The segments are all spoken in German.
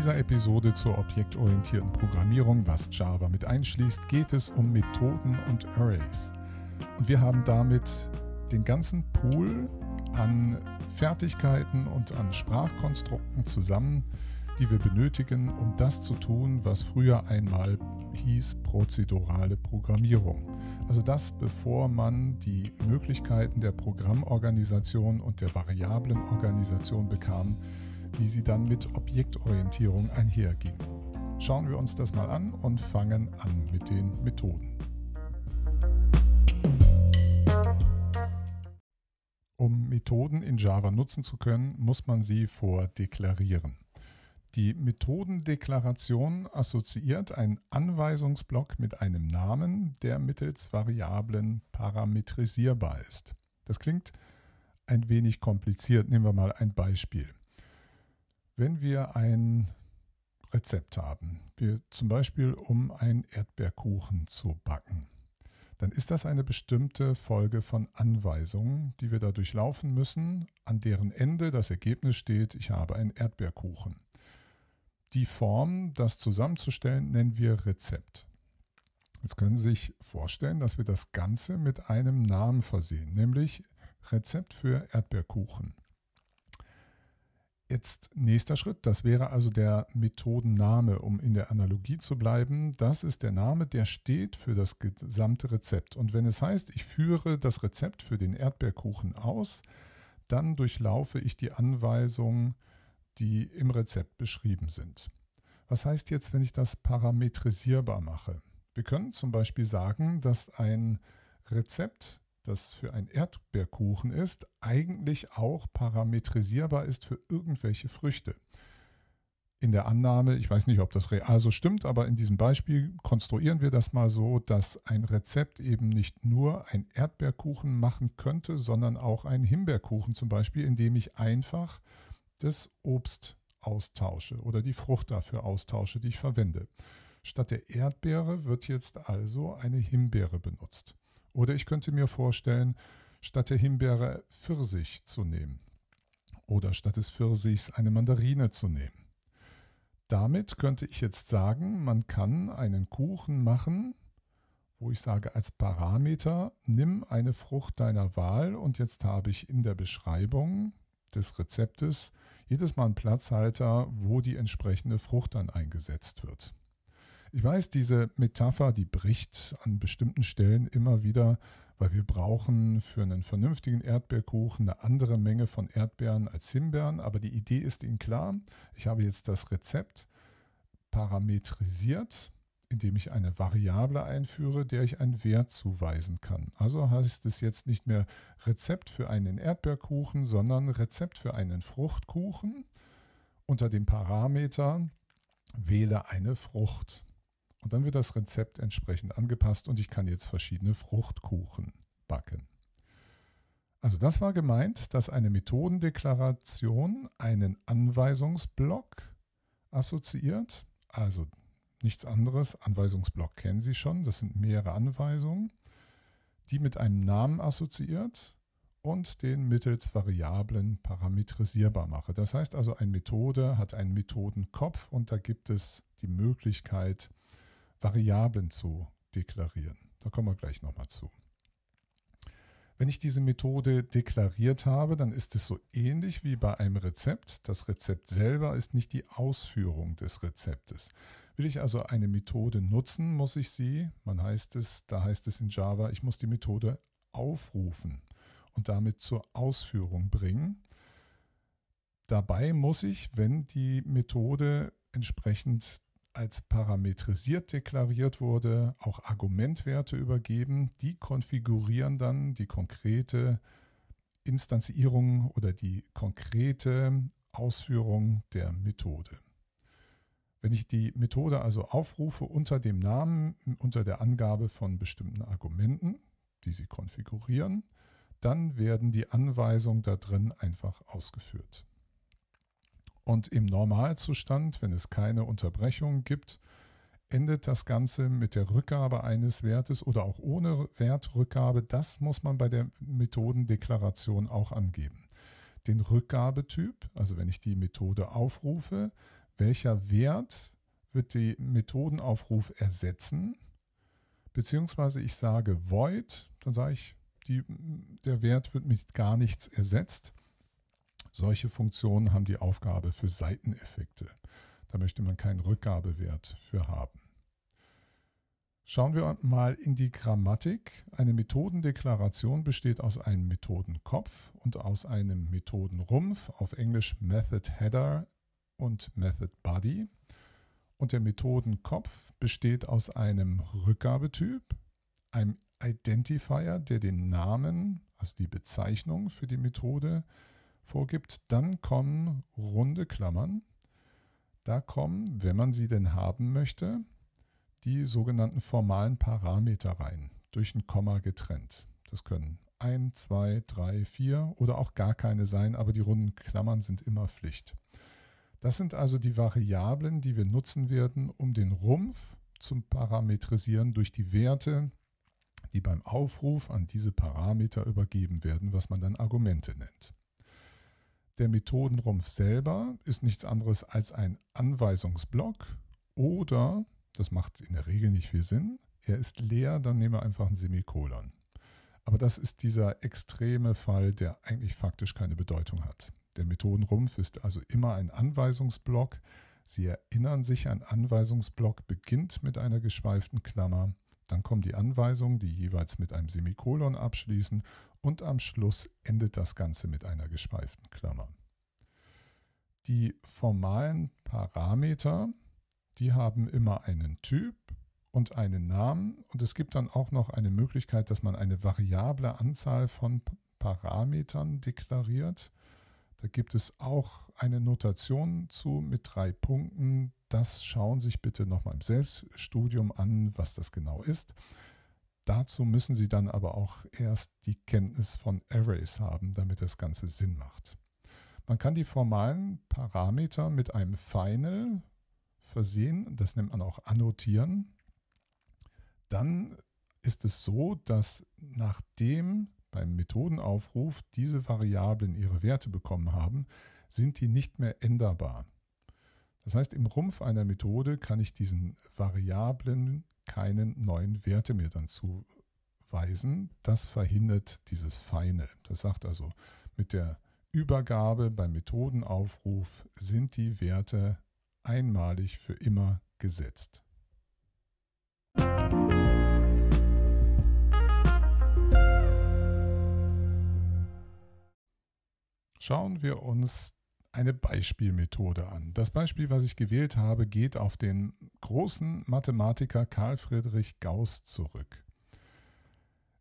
dieser Episode zur objektorientierten Programmierung, was Java mit einschließt, geht es um Methoden und Arrays. Und wir haben damit den ganzen Pool an Fertigkeiten und an Sprachkonstrukten zusammen, die wir benötigen, um das zu tun, was früher einmal hieß prozedurale Programmierung. Also das, bevor man die Möglichkeiten der Programmorganisation und der Variablenorganisation bekam, wie sie dann mit Objektorientierung einherging. Schauen wir uns das mal an und fangen an mit den Methoden. Um Methoden in Java nutzen zu können, muss man sie vordeklarieren. Die Methodendeklaration assoziiert einen Anweisungsblock mit einem Namen, der mittels Variablen parametrisierbar ist. Das klingt ein wenig kompliziert. Nehmen wir mal ein Beispiel. Wenn wir ein Rezept haben, wir zum Beispiel um einen Erdbeerkuchen zu backen, dann ist das eine bestimmte Folge von Anweisungen, die wir da durchlaufen müssen, an deren Ende das Ergebnis steht, ich habe einen Erdbeerkuchen. Die Form, das zusammenzustellen, nennen wir Rezept. Jetzt können Sie sich vorstellen, dass wir das Ganze mit einem Namen versehen, nämlich Rezept für Erdbeerkuchen. Jetzt nächster Schritt, das wäre also der Methodenname, um in der Analogie zu bleiben. Das ist der Name, der steht für das gesamte Rezept. Und wenn es heißt, ich führe das Rezept für den Erdbeerkuchen aus, dann durchlaufe ich die Anweisungen, die im Rezept beschrieben sind. Was heißt jetzt, wenn ich das parametrisierbar mache? Wir können zum Beispiel sagen, dass ein Rezept das für ein Erdbeerkuchen ist, eigentlich auch parametrisierbar ist für irgendwelche Früchte. In der Annahme, ich weiß nicht, ob das real so stimmt, aber in diesem Beispiel konstruieren wir das mal so, dass ein Rezept eben nicht nur ein Erdbeerkuchen machen könnte, sondern auch einen Himbeerkuchen zum Beispiel, indem ich einfach das Obst austausche oder die Frucht dafür austausche, die ich verwende. Statt der Erdbeere wird jetzt also eine Himbeere benutzt. Oder ich könnte mir vorstellen, statt der Himbeere Pfirsich zu nehmen. Oder statt des Pfirsichs eine Mandarine zu nehmen. Damit könnte ich jetzt sagen, man kann einen Kuchen machen, wo ich sage als Parameter, nimm eine Frucht deiner Wahl und jetzt habe ich in der Beschreibung des Rezeptes jedes Mal einen Platzhalter, wo die entsprechende Frucht dann eingesetzt wird. Ich weiß, diese Metapher, die bricht an bestimmten Stellen immer wieder, weil wir brauchen für einen vernünftigen Erdbeerkuchen eine andere Menge von Erdbeeren als Himbeeren. Aber die Idee ist Ihnen klar. Ich habe jetzt das Rezept parametrisiert, indem ich eine Variable einführe, der ich einen Wert zuweisen kann. Also heißt es jetzt nicht mehr Rezept für einen Erdbeerkuchen, sondern Rezept für einen Fruchtkuchen. Unter dem Parameter wähle eine Frucht. Und dann wird das Rezept entsprechend angepasst und ich kann jetzt verschiedene Fruchtkuchen backen. Also das war gemeint, dass eine Methodendeklaration einen Anweisungsblock assoziiert. Also nichts anderes. Anweisungsblock kennen Sie schon. Das sind mehrere Anweisungen, die mit einem Namen assoziiert und den mittels Variablen parametrisierbar mache. Das heißt also, eine Methode hat einen Methodenkopf und da gibt es die Möglichkeit, Variablen zu deklarieren. Da kommen wir gleich nochmal zu. Wenn ich diese Methode deklariert habe, dann ist es so ähnlich wie bei einem Rezept. Das Rezept selber ist nicht die Ausführung des Rezeptes. Will ich also eine Methode nutzen, muss ich sie, man heißt es, da heißt es in Java, ich muss die Methode aufrufen und damit zur Ausführung bringen. Dabei muss ich, wenn die Methode entsprechend als parametrisiert deklariert wurde, auch Argumentwerte übergeben. Die konfigurieren dann die konkrete Instanzierung oder die konkrete Ausführung der Methode. Wenn ich die Methode also aufrufe unter dem Namen, unter der Angabe von bestimmten Argumenten, die sie konfigurieren, dann werden die Anweisungen da drin einfach ausgeführt. Und im Normalzustand, wenn es keine Unterbrechung gibt, endet das Ganze mit der Rückgabe eines Wertes oder auch ohne Wertrückgabe. Das muss man bei der Methodendeklaration auch angeben. Den Rückgabetyp, also wenn ich die Methode aufrufe, welcher Wert wird die Methodenaufruf ersetzen, beziehungsweise ich sage void, dann sage ich, die, der Wert wird mit gar nichts ersetzt. Solche Funktionen haben die Aufgabe für Seiteneffekte. Da möchte man keinen Rückgabewert für haben. Schauen wir mal in die Grammatik. Eine Methodendeklaration besteht aus einem Methodenkopf und aus einem Methodenrumpf, auf Englisch Method Header und Method Body. Und der Methodenkopf besteht aus einem Rückgabetyp, einem Identifier, der den Namen, also die Bezeichnung für die Methode vorgibt. Dann kommen runde Klammern. Da kommen, wenn man sie denn haben möchte, die sogenannten formalen Parameter rein, durch ein Komma getrennt. Das können ein, zwei, drei, vier oder auch gar keine sein, aber die runden Klammern sind immer Pflicht. Das sind also die Variablen, die wir nutzen werden, um den Rumpf zu parametrisieren durch die Werte, die beim Aufruf an diese Parameter übergeben werden, was man dann Argumente nennt. Der Methodenrumpf selber ist nichts anderes als ein Anweisungsblock oder das macht in der Regel nicht viel Sinn. Er ist leer, dann nehmen wir einfach ein Semikolon. Aber das ist dieser extreme Fall, der eigentlich faktisch keine Bedeutung hat. Der Methodenrumpf ist also immer ein Anweisungsblock. Sie erinnern sich, ein Anweisungsblock beginnt mit einer geschweiften Klammer, dann kommen die Anweisungen, die jeweils mit einem Semikolon abschließen und am Schluss endet das Ganze mit einer geschweiften Klammer. Die formalen Parameter die haben immer einen Typ und einen Namen und es gibt dann auch noch eine Möglichkeit, dass man eine variable Anzahl von Parametern deklariert. Da gibt es auch eine Notation zu mit drei Punkten. Das schauen Sie sich bitte nochmal im Selbststudium an, was das genau ist. Dazu müssen Sie dann aber auch erst die Kenntnis von Arrays haben, damit das Ganze Sinn macht. Man kann die formalen Parameter mit einem Final versehen, das nennt man auch annotieren, dann ist es so, dass nachdem beim Methodenaufruf diese Variablen ihre Werte bekommen haben, sind die nicht mehr änderbar. Das heißt, im Rumpf einer Methode kann ich diesen Variablen keinen neuen Werte mehr dann zuweisen. Das verhindert dieses Final. Das sagt also, mit der Übergabe beim Methodenaufruf sind die Werte einmalig für immer gesetzt. Schauen wir uns eine Beispielmethode an. Das Beispiel, was ich gewählt habe, geht auf den großen Mathematiker Karl Friedrich Gauss zurück.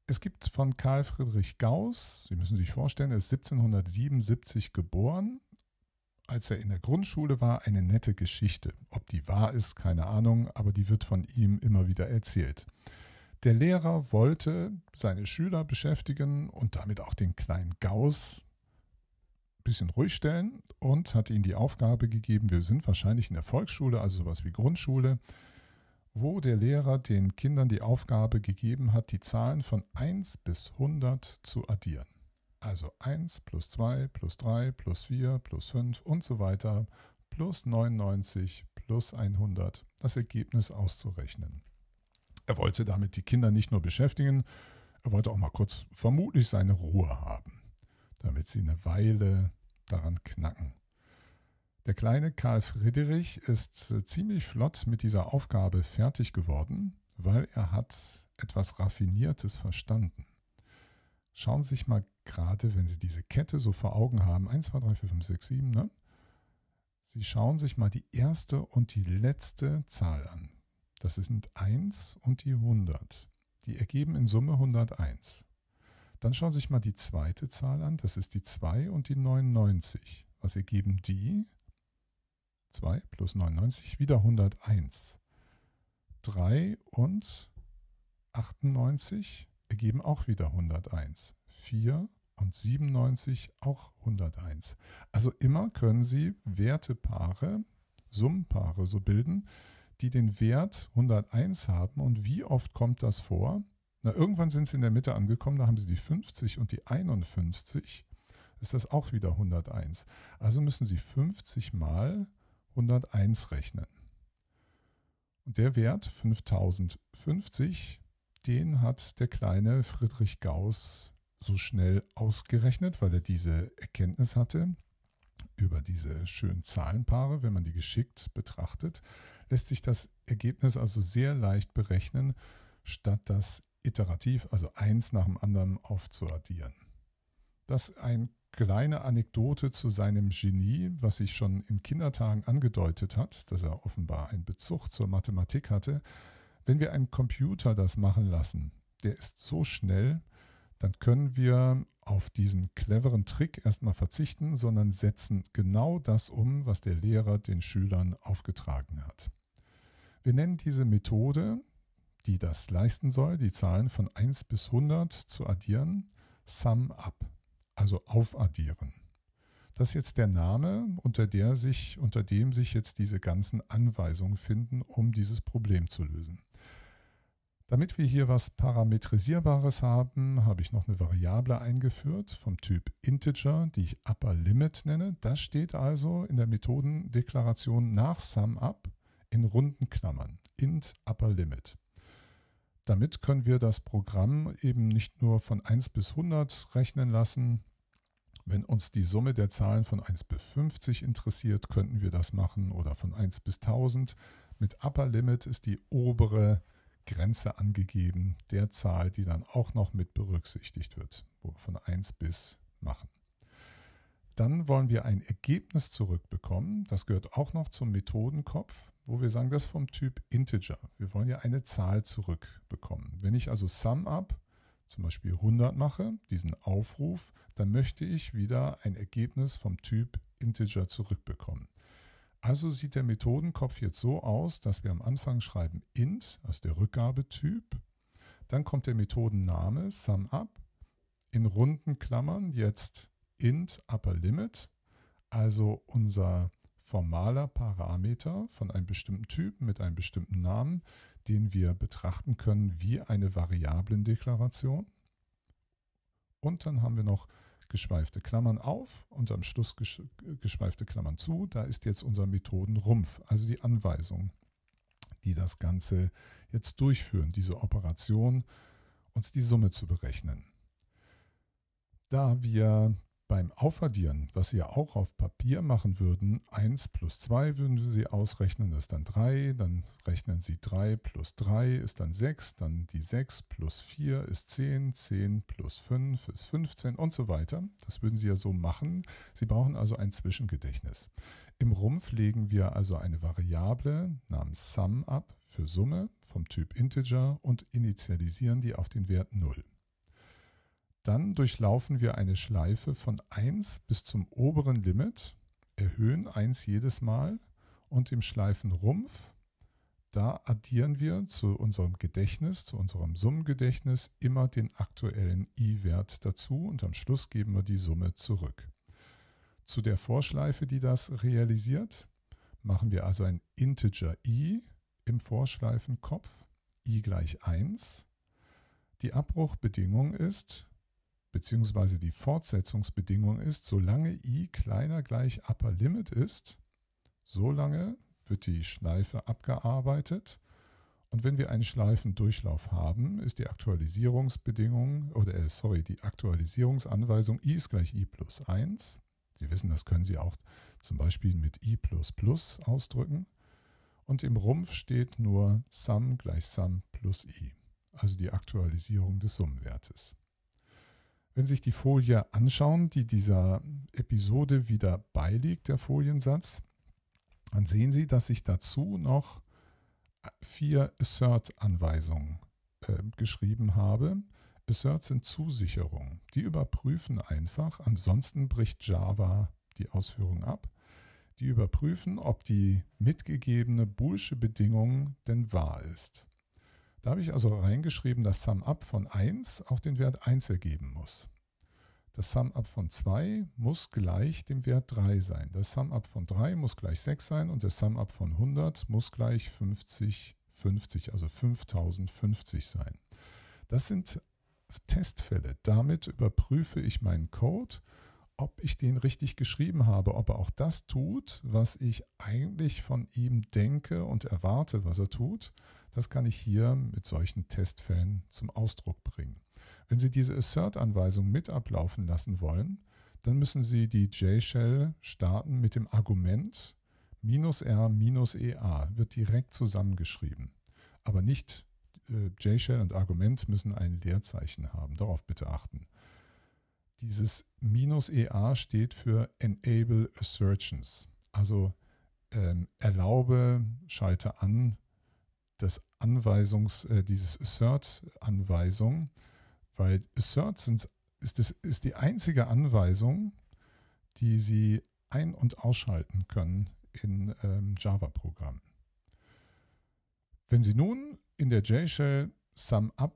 Es gibt von Karl Friedrich Gauss, Sie müssen sich vorstellen, er ist 1777 geboren, als er in der Grundschule war, eine nette Geschichte. Ob die wahr ist, keine Ahnung, aber die wird von ihm immer wieder erzählt. Der Lehrer wollte seine Schüler beschäftigen und damit auch den kleinen Gauss bisschen ruhig stellen und hat ihnen die Aufgabe gegeben, wir sind wahrscheinlich in der Volksschule, also sowas wie Grundschule, wo der Lehrer den Kindern die Aufgabe gegeben hat, die Zahlen von 1 bis 100 zu addieren. Also 1 plus 2 plus 3 plus 4 plus 5 und so weiter plus 99 plus 100 das Ergebnis auszurechnen. Er wollte damit die Kinder nicht nur beschäftigen, er wollte auch mal kurz vermutlich seine Ruhe haben, damit sie eine Weile daran knacken. Der kleine Karl Friedrich ist äh, ziemlich flott mit dieser Aufgabe fertig geworden, weil er hat etwas Raffiniertes verstanden. Schauen Sie sich mal gerade, wenn Sie diese Kette so vor Augen haben, 1, 2, 3, 4, 5, 6, 7, ne? Sie schauen sich mal die erste und die letzte Zahl an. Das sind 1 und die 100. Die ergeben in Summe 101. Dann schauen Sie sich mal die zweite Zahl an. Das ist die 2 und die 99. Was ergeben die? 2 plus 99, wieder 101. 3 und 98 ergeben auch wieder 101. 4 und 97 auch 101. Also immer können Sie Wertepaare, Summenpaare so bilden, die den Wert 101 haben. Und wie oft kommt das vor? Na, irgendwann sind Sie in der Mitte angekommen, da haben Sie die 50 und die 51. Ist das auch wieder 101. Also müssen Sie 50 mal 101 rechnen. Und der Wert 5050, den hat der kleine Friedrich Gauss so schnell ausgerechnet, weil er diese Erkenntnis hatte über diese schönen Zahlenpaare. Wenn man die geschickt betrachtet, lässt sich das Ergebnis also sehr leicht berechnen, statt das iterativ, also eins nach dem anderen aufzuaddieren. Das eine kleine Anekdote zu seinem Genie, was sich schon in Kindertagen angedeutet hat, dass er offenbar einen Bezug zur Mathematik hatte. Wenn wir einen Computer das machen lassen, der ist so schnell, dann können wir auf diesen cleveren Trick erstmal verzichten, sondern setzen genau das um, was der Lehrer den Schülern aufgetragen hat. Wir nennen diese Methode, die das leisten soll, die Zahlen von 1 bis 100 zu addieren, Sum Up, also aufaddieren. Das ist jetzt der Name, unter, der sich, unter dem sich jetzt diese ganzen Anweisungen finden, um dieses Problem zu lösen. Damit wir hier was Parametrisierbares haben, habe ich noch eine Variable eingeführt vom Typ Integer, die ich Upper Limit nenne. Das steht also in der Methodendeklaration nach SumUp in runden Klammern, int Upper Limit. Damit können wir das Programm eben nicht nur von 1 bis 100 rechnen lassen. Wenn uns die Summe der Zahlen von 1 bis 50 interessiert, könnten wir das machen oder von 1 bis 1000. Mit Upper Limit ist die obere Grenze angegeben, der Zahl, die dann auch noch mit berücksichtigt wird, wo wir von 1 bis machen. Dann wollen wir ein Ergebnis zurückbekommen. Das gehört auch noch zum Methodenkopf, wo wir sagen, das vom Typ Integer. Wir wollen ja eine Zahl zurückbekommen. Wenn ich also SumUp zum Beispiel 100 mache, diesen Aufruf, dann möchte ich wieder ein Ergebnis vom Typ Integer zurückbekommen. Also sieht der Methodenkopf jetzt so aus, dass wir am Anfang schreiben int, also der Rückgabetyp. Dann kommt der Methodenname SumUp. In runden Klammern jetzt int upper limit, also unser formaler Parameter von einem bestimmten Typ mit einem bestimmten Namen, den wir betrachten können wie eine Variablendeklaration. Und dann haben wir noch geschweifte Klammern auf und am Schluss geschweifte Klammern zu. Da ist jetzt unser Methodenrumpf, also die Anweisung, die das Ganze jetzt durchführen, diese Operation, uns die Summe zu berechnen. Da wir beim Aufaddieren, was Sie ja auch auf Papier machen würden, 1 plus 2 würden Sie ausrechnen, das ist dann 3, dann rechnen Sie 3 plus 3 ist dann 6, dann die 6 plus 4 ist 10, 10 plus 5 ist 15 und so weiter. Das würden Sie ja so machen. Sie brauchen also ein Zwischengedächtnis. Im Rumpf legen wir also eine Variable namens Sum ab für Summe vom Typ Integer und initialisieren die auf den Wert 0. Dann durchlaufen wir eine Schleife von 1 bis zum oberen Limit, erhöhen 1 jedes Mal und im Schleifenrumpf, da addieren wir zu unserem Gedächtnis, zu unserem Summengedächtnis immer den aktuellen i-Wert dazu und am Schluss geben wir die Summe zurück. Zu der Vorschleife, die das realisiert, machen wir also ein Integer i im Vorschleifenkopf, i gleich 1. Die Abbruchbedingung ist, beziehungsweise die Fortsetzungsbedingung ist, solange i kleiner gleich Upper Limit ist, solange wird die Schleife abgearbeitet. Und wenn wir einen Schleifendurchlauf haben, ist die Aktualisierungsbedingung oder äh, sorry, die Aktualisierungsanweisung i ist gleich i plus 1. Sie wissen, das können Sie auch zum Beispiel mit i plus plus ausdrücken. Und im Rumpf steht nur sum gleich sum plus i, also die Aktualisierung des Summenwertes. Wenn Sie sich die Folie anschauen, die dieser Episode wieder beiliegt, der Foliensatz, dann sehen Sie, dass ich dazu noch vier Assert-Anweisungen äh, geschrieben habe. Assert sind Zusicherungen. Die überprüfen einfach, ansonsten bricht Java die Ausführung ab. Die überprüfen, ob die mitgegebene Boolsche Bedingung denn wahr ist. Da habe ich also reingeschrieben, dass SumUp von 1 auch den Wert 1 ergeben muss. Das SumUp von 2 muss gleich dem Wert 3 sein. Das SumUp von 3 muss gleich 6 sein und der SumUp von 100 muss gleich 50, 50, also 5050 sein. Das sind Testfälle. Damit überprüfe ich meinen Code, ob ich den richtig geschrieben habe, ob er auch das tut, was ich eigentlich von ihm denke und erwarte, was er tut. Das kann ich hier mit solchen Testfällen zum Ausdruck bringen. Wenn Sie diese Assert-Anweisung mit ablaufen lassen wollen, dann müssen Sie die J-Shell starten mit dem Argument minus R minus EA, wird direkt zusammengeschrieben. Aber nicht äh, J-Shell und Argument müssen ein Leerzeichen haben. Darauf bitte achten. Dieses minus EA steht für Enable Assertions, also ähm, erlaube, schalte an, das Anweisungs, äh, dieses Assert-Anweisung, weil Assert sind, ist, das, ist die einzige Anweisung, die Sie ein- und ausschalten können in ähm, Java-Programmen. Wenn Sie nun in der JShell SumUp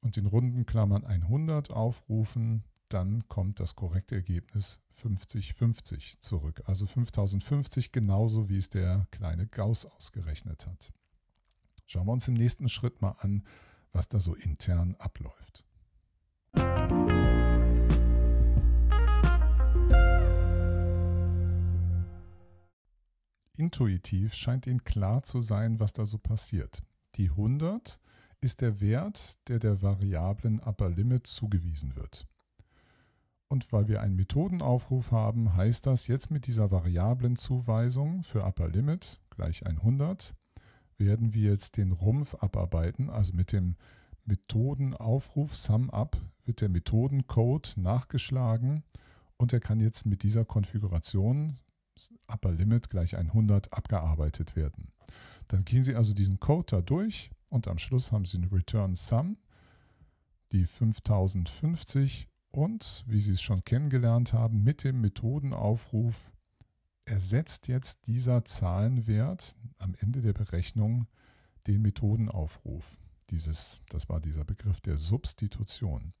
und in runden Klammern 100 aufrufen, dann kommt das korrekte Ergebnis 5050 zurück. Also 5050 genauso wie es der kleine Gauss ausgerechnet hat. Schauen wir uns im nächsten Schritt mal an, was da so intern abläuft. Intuitiv scheint Ihnen klar zu sein, was da so passiert. Die 100 ist der Wert, der der Variablen Upper Limit zugewiesen wird. Und weil wir einen Methodenaufruf haben, heißt das jetzt mit dieser Variablenzuweisung für Upper Limit gleich 100 werden wir jetzt den Rumpf abarbeiten. Also mit dem Methodenaufruf SumUp wird der Methodencode nachgeschlagen und er kann jetzt mit dieser Konfiguration Upper Limit gleich 100 abgearbeitet werden. Dann gehen Sie also diesen Code da durch und am Schluss haben Sie eine Return Sum, die 5050 und, wie Sie es schon kennengelernt haben, mit dem Methodenaufruf ersetzt jetzt dieser Zahlenwert am Ende der Berechnung den Methodenaufruf. Dieses, das war dieser Begriff der Substitution.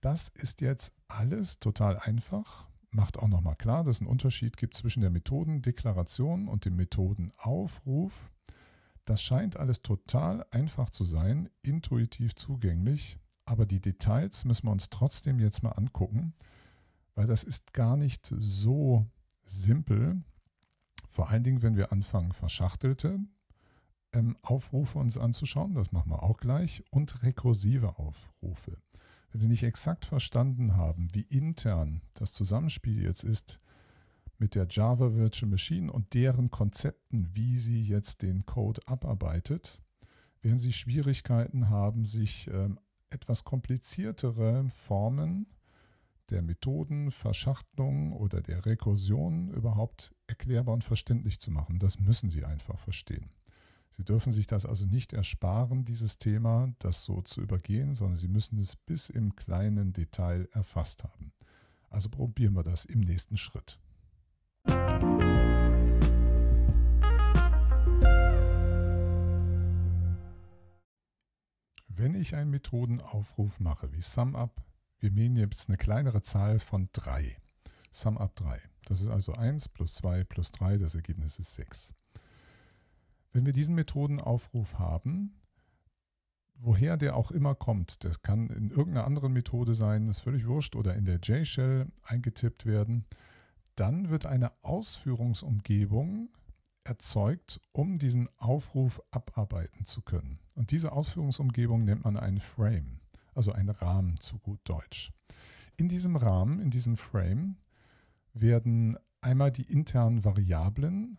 Das ist jetzt alles total einfach, macht auch nochmal klar, dass es einen Unterschied gibt zwischen der Methodendeklaration und dem Methodenaufruf. Das scheint alles total einfach zu sein, intuitiv zugänglich aber die Details müssen wir uns trotzdem jetzt mal angucken, weil das ist gar nicht so simpel. Vor allen Dingen, wenn wir anfangen, verschachtelte ähm, Aufrufe uns anzuschauen, das machen wir auch gleich, und rekursive Aufrufe. Wenn Sie nicht exakt verstanden haben, wie intern das Zusammenspiel jetzt ist mit der Java Virtual Machine und deren Konzepten, wie sie jetzt den Code abarbeitet, werden Sie Schwierigkeiten haben, sich ähm, etwas kompliziertere Formen der Methoden, Verschachtelung oder der Rekursion überhaupt erklärbar und verständlich zu machen. Das müssen Sie einfach verstehen. Sie dürfen sich das also nicht ersparen, dieses Thema, das so zu übergehen, sondern Sie müssen es bis im kleinen Detail erfasst haben. Also probieren wir das im nächsten Schritt. Wenn ich einen Methodenaufruf mache, wie SumUp, wir nehmen jetzt eine kleinere Zahl von 3. SumUp 3. Das ist also 1 plus 2 plus 3, das Ergebnis ist 6. Wenn wir diesen Methodenaufruf haben, woher der auch immer kommt, das kann in irgendeiner anderen Methode sein, ist völlig wurscht, oder in der J-Shell eingetippt werden, dann wird eine Ausführungsumgebung erzeugt, um diesen Aufruf abarbeiten zu können. Und diese Ausführungsumgebung nennt man einen Frame, also einen Rahmen zu gut Deutsch. In diesem Rahmen, in diesem Frame, werden einmal die internen Variablen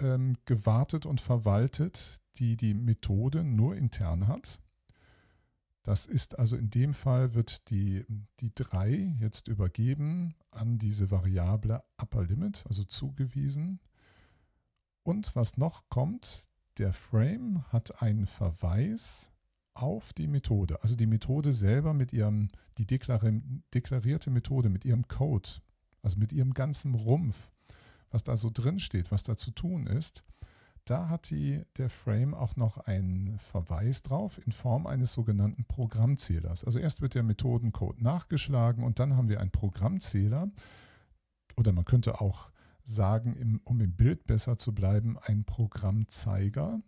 ähm, gewartet und verwaltet, die die Methode nur intern hat. Das ist also in dem Fall wird die, die 3 jetzt übergeben an diese Variable Upper Limit, also zugewiesen. Und was noch kommt, der Frame hat einen Verweis auf die Methode. Also die Methode selber mit ihrem, die deklarierte Methode mit ihrem Code, also mit ihrem ganzen Rumpf, was da so drin steht, was da zu tun ist, da hat die, der Frame auch noch einen Verweis drauf in Form eines sogenannten Programmzählers. Also erst wird der Methodencode nachgeschlagen und dann haben wir einen Programmzähler oder man könnte auch sagen, im, um im Bild besser zu bleiben, ein Programmzeiger.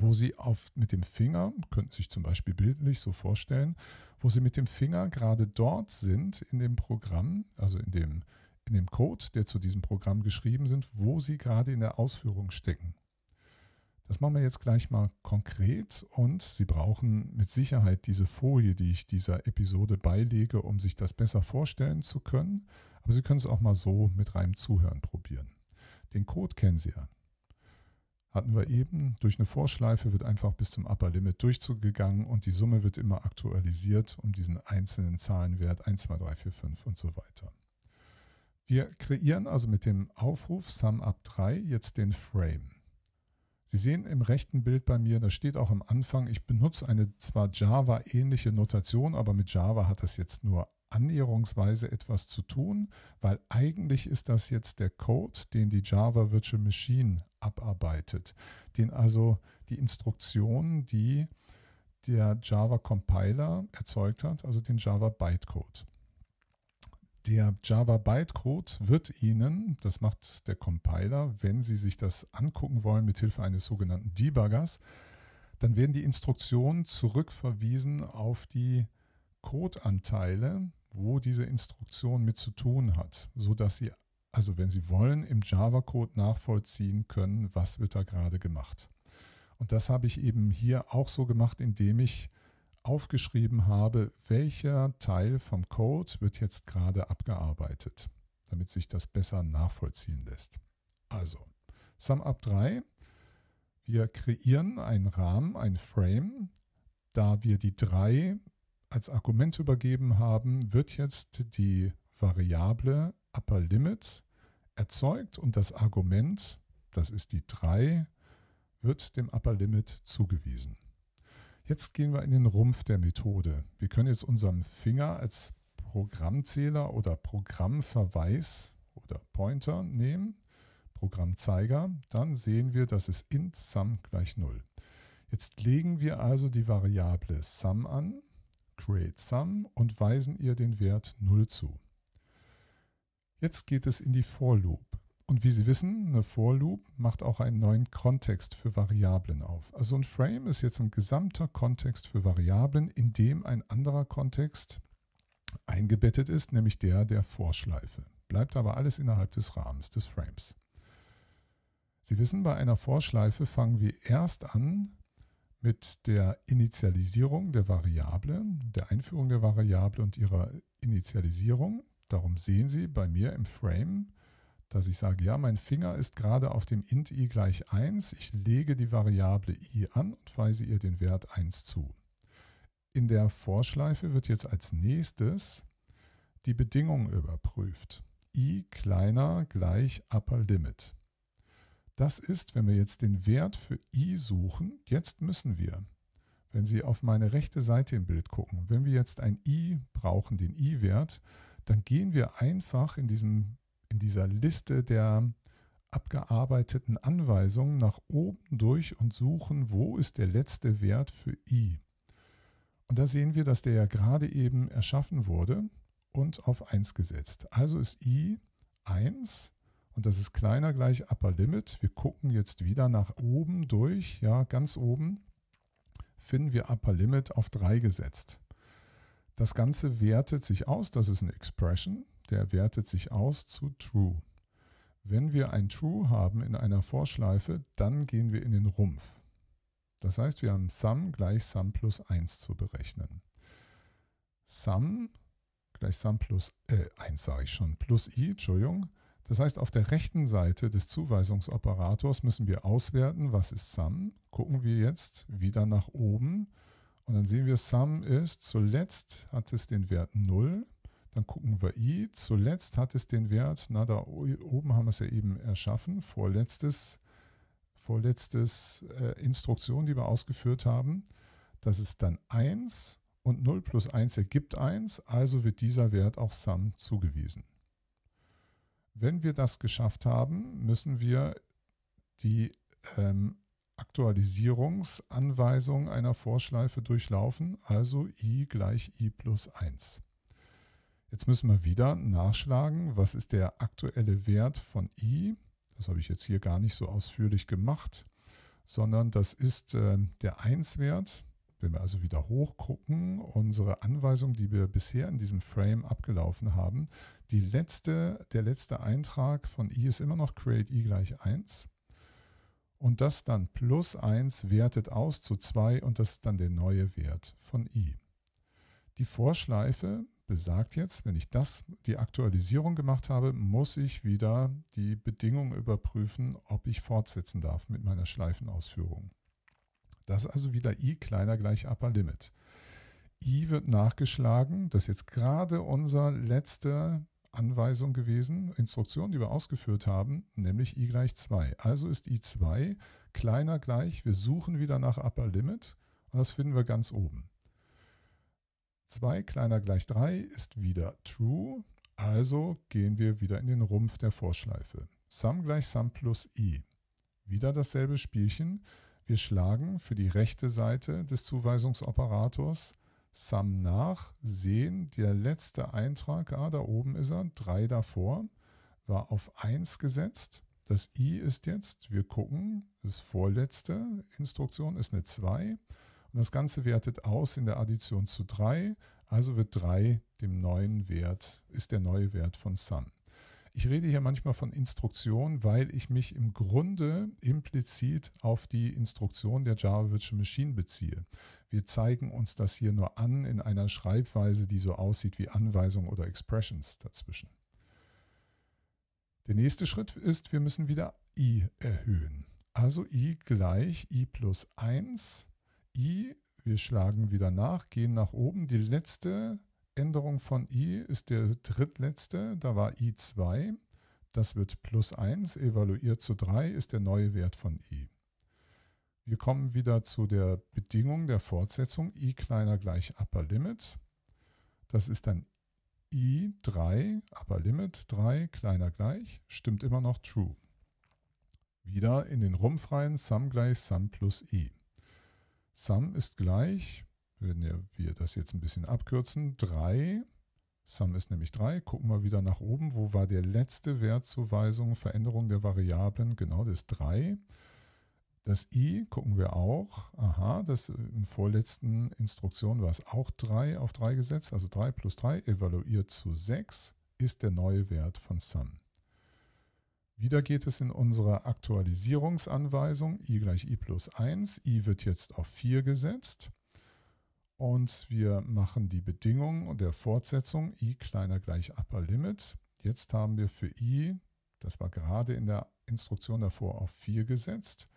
wo Sie auf, mit dem Finger, könnten sich zum Beispiel bildlich so vorstellen, wo Sie mit dem Finger gerade dort sind in dem Programm, also in dem, in dem Code, der zu diesem Programm geschrieben sind, wo Sie gerade in der Ausführung stecken. Das machen wir jetzt gleich mal konkret und Sie brauchen mit Sicherheit diese Folie, die ich dieser Episode beilege, um sich das besser vorstellen zu können. Aber Sie können es auch mal so mit reinem Zuhören probieren. Den Code kennen Sie ja. Hatten wir eben, durch eine Vorschleife wird einfach bis zum Upper Limit durchgegangen und die Summe wird immer aktualisiert um diesen einzelnen Zahlenwert 1, 2, 3, 4, 5 und so weiter. Wir kreieren also mit dem Aufruf SumUp3 jetzt den Frame. Sie sehen im rechten Bild bei mir, da steht auch am Anfang, ich benutze eine zwar Java-ähnliche Notation, aber mit Java hat das jetzt nur annäherungsweise etwas zu tun, weil eigentlich ist das jetzt der Code, den die Java Virtual Machine abarbeitet, den also die Instruktionen, die der Java Compiler erzeugt hat, also den Java Bytecode. Der Java Bytecode wird Ihnen, das macht der Compiler, wenn Sie sich das angucken wollen mit Hilfe eines sogenannten Debuggers, dann werden die Instruktionen zurückverwiesen auf die Codeanteile, wo diese Instruktion mit zu tun hat, sodass Sie, also wenn Sie wollen, im Java-Code nachvollziehen können, was wird da gerade gemacht. Und das habe ich eben hier auch so gemacht, indem ich aufgeschrieben habe, welcher Teil vom Code wird jetzt gerade abgearbeitet, damit sich das besser nachvollziehen lässt. Also, SumUp 3. Wir kreieren einen Rahmen, ein Frame. Da wir die 3 als Argument übergeben haben, wird jetzt die Variable Upper Limit erzeugt und das Argument, das ist die 3, wird dem Upper Limit zugewiesen. Jetzt gehen wir in den Rumpf der Methode. Wir können jetzt unseren Finger als Programmzähler oder Programmverweis oder Pointer nehmen, Programmzeiger. Dann sehen wir, dass es int sum gleich 0. Jetzt legen wir also die Variable sum an, create sum und weisen ihr den Wert 0 zu. Jetzt geht es in die for loop. Und wie Sie wissen, eine For Loop macht auch einen neuen Kontext für Variablen auf. Also ein Frame ist jetzt ein gesamter Kontext für Variablen, in dem ein anderer Kontext eingebettet ist, nämlich der der Vorschleife. Bleibt aber alles innerhalb des Rahmens des Frames. Sie wissen, bei einer Vorschleife fangen wir erst an mit der Initialisierung der Variable, der Einführung der Variable und ihrer Initialisierung. Darum sehen Sie bei mir im Frame dass ich sage, ja, mein Finger ist gerade auf dem int i gleich 1. Ich lege die Variable i an und weise ihr den Wert 1 zu. In der Vorschleife wird jetzt als nächstes die Bedingung überprüft. i kleiner gleich upper limit. Das ist, wenn wir jetzt den Wert für i suchen, jetzt müssen wir, wenn Sie auf meine rechte Seite im Bild gucken, wenn wir jetzt ein i brauchen, den i-Wert, dann gehen wir einfach in diesem in dieser Liste der abgearbeiteten Anweisungen nach oben durch und suchen, wo ist der letzte Wert für i. Und da sehen wir, dass der ja gerade eben erschaffen wurde und auf 1 gesetzt. Also ist i 1 und das ist kleiner gleich Upper Limit. Wir gucken jetzt wieder nach oben durch, ja, ganz oben finden wir Upper Limit auf 3 gesetzt. Das Ganze wertet sich aus, das ist eine Expression, der wertet sich aus zu True. Wenn wir ein True haben in einer Vorschleife, dann gehen wir in den Rumpf. Das heißt, wir haben Sum gleich Sum plus 1 zu berechnen. Sum gleich Sum plus, äh, 1 sage ich schon, plus i, Entschuldigung. Das heißt, auf der rechten Seite des Zuweisungsoperators müssen wir auswerten, was ist Sum. Gucken wir jetzt wieder nach oben und dann sehen wir, Sum ist, zuletzt hat es den Wert 0 dann gucken wir i. Zuletzt hat es den Wert, na da oben haben wir es ja eben erschaffen, vorletztes, vorletztes äh, Instruktion, die wir ausgeführt haben. Das ist dann 1 und 0 plus 1 ergibt 1, also wird dieser Wert auch Sum zugewiesen. Wenn wir das geschafft haben, müssen wir die ähm, Aktualisierungsanweisung einer Vorschleife durchlaufen, also i gleich i plus 1. Jetzt müssen wir wieder nachschlagen, was ist der aktuelle Wert von i. Das habe ich jetzt hier gar nicht so ausführlich gemacht, sondern das ist äh, der 1-Wert. Wenn wir also wieder hochgucken, unsere Anweisung, die wir bisher in diesem Frame abgelaufen haben, die letzte, der letzte Eintrag von i ist immer noch create i gleich 1. Und das dann plus 1 wertet aus zu 2 und das ist dann der neue Wert von i. Die Vorschleife besagt jetzt, wenn ich das, die Aktualisierung gemacht habe, muss ich wieder die Bedingungen überprüfen, ob ich fortsetzen darf mit meiner Schleifenausführung. Das ist also wieder i kleiner gleich Upper Limit. i wird nachgeschlagen, das ist jetzt gerade unsere letzte Anweisung gewesen, Instruktion, die wir ausgeführt haben, nämlich i gleich 2. Also ist i 2 kleiner gleich, wir suchen wieder nach Upper Limit und das finden wir ganz oben. 2 kleiner gleich 3 ist wieder true, also gehen wir wieder in den Rumpf der Vorschleife. Sum gleich Sum plus i. Wieder dasselbe Spielchen. Wir schlagen für die rechte Seite des Zuweisungsoperators Sum nach, sehen, der letzte Eintrag, ah, da oben ist er, 3 davor, war auf 1 gesetzt. Das i ist jetzt, wir gucken, das vorletzte Instruktion ist eine 2 und das Ganze wertet aus in der Addition zu 3. Also wird 3 dem neuen Wert, ist der neue Wert von Sum. Ich rede hier manchmal von Instruktion, weil ich mich im Grunde implizit auf die Instruktion der Java Virtual Machine beziehe. Wir zeigen uns das hier nur an in einer Schreibweise, die so aussieht wie Anweisungen oder Expressions dazwischen. Der nächste Schritt ist, wir müssen wieder i erhöhen. Also i gleich i plus 1 i, wir schlagen wieder nach, gehen nach oben. Die letzte Änderung von i ist der drittletzte, da war i2. Das wird plus 1, evaluiert zu 3 ist der neue Wert von i. Wir kommen wieder zu der Bedingung der Fortsetzung, i kleiner gleich Upper Limit. Das ist dann i3, Upper Limit 3, kleiner gleich, stimmt immer noch true. Wieder in den Rumpf rein, Sum gleich Sum plus i. Sum ist gleich, wenn wir das jetzt ein bisschen abkürzen, 3. Sum ist nämlich 3. Gucken wir wieder nach oben. Wo war der letzte Wertzuweisung, Veränderung der Variablen? Genau, das ist 3. Das i gucken wir auch. Aha, das im vorletzten Instruktion war es auch 3 auf 3 gesetzt. Also 3 plus 3 evaluiert zu 6 ist der neue Wert von Sum. Wieder geht es in unserer Aktualisierungsanweisung i gleich i plus 1. i wird jetzt auf 4 gesetzt. Und wir machen die Bedingung der Fortsetzung i kleiner gleich Upper Limit. Jetzt haben wir für i, das war gerade in der Instruktion davor, auf 4 gesetzt.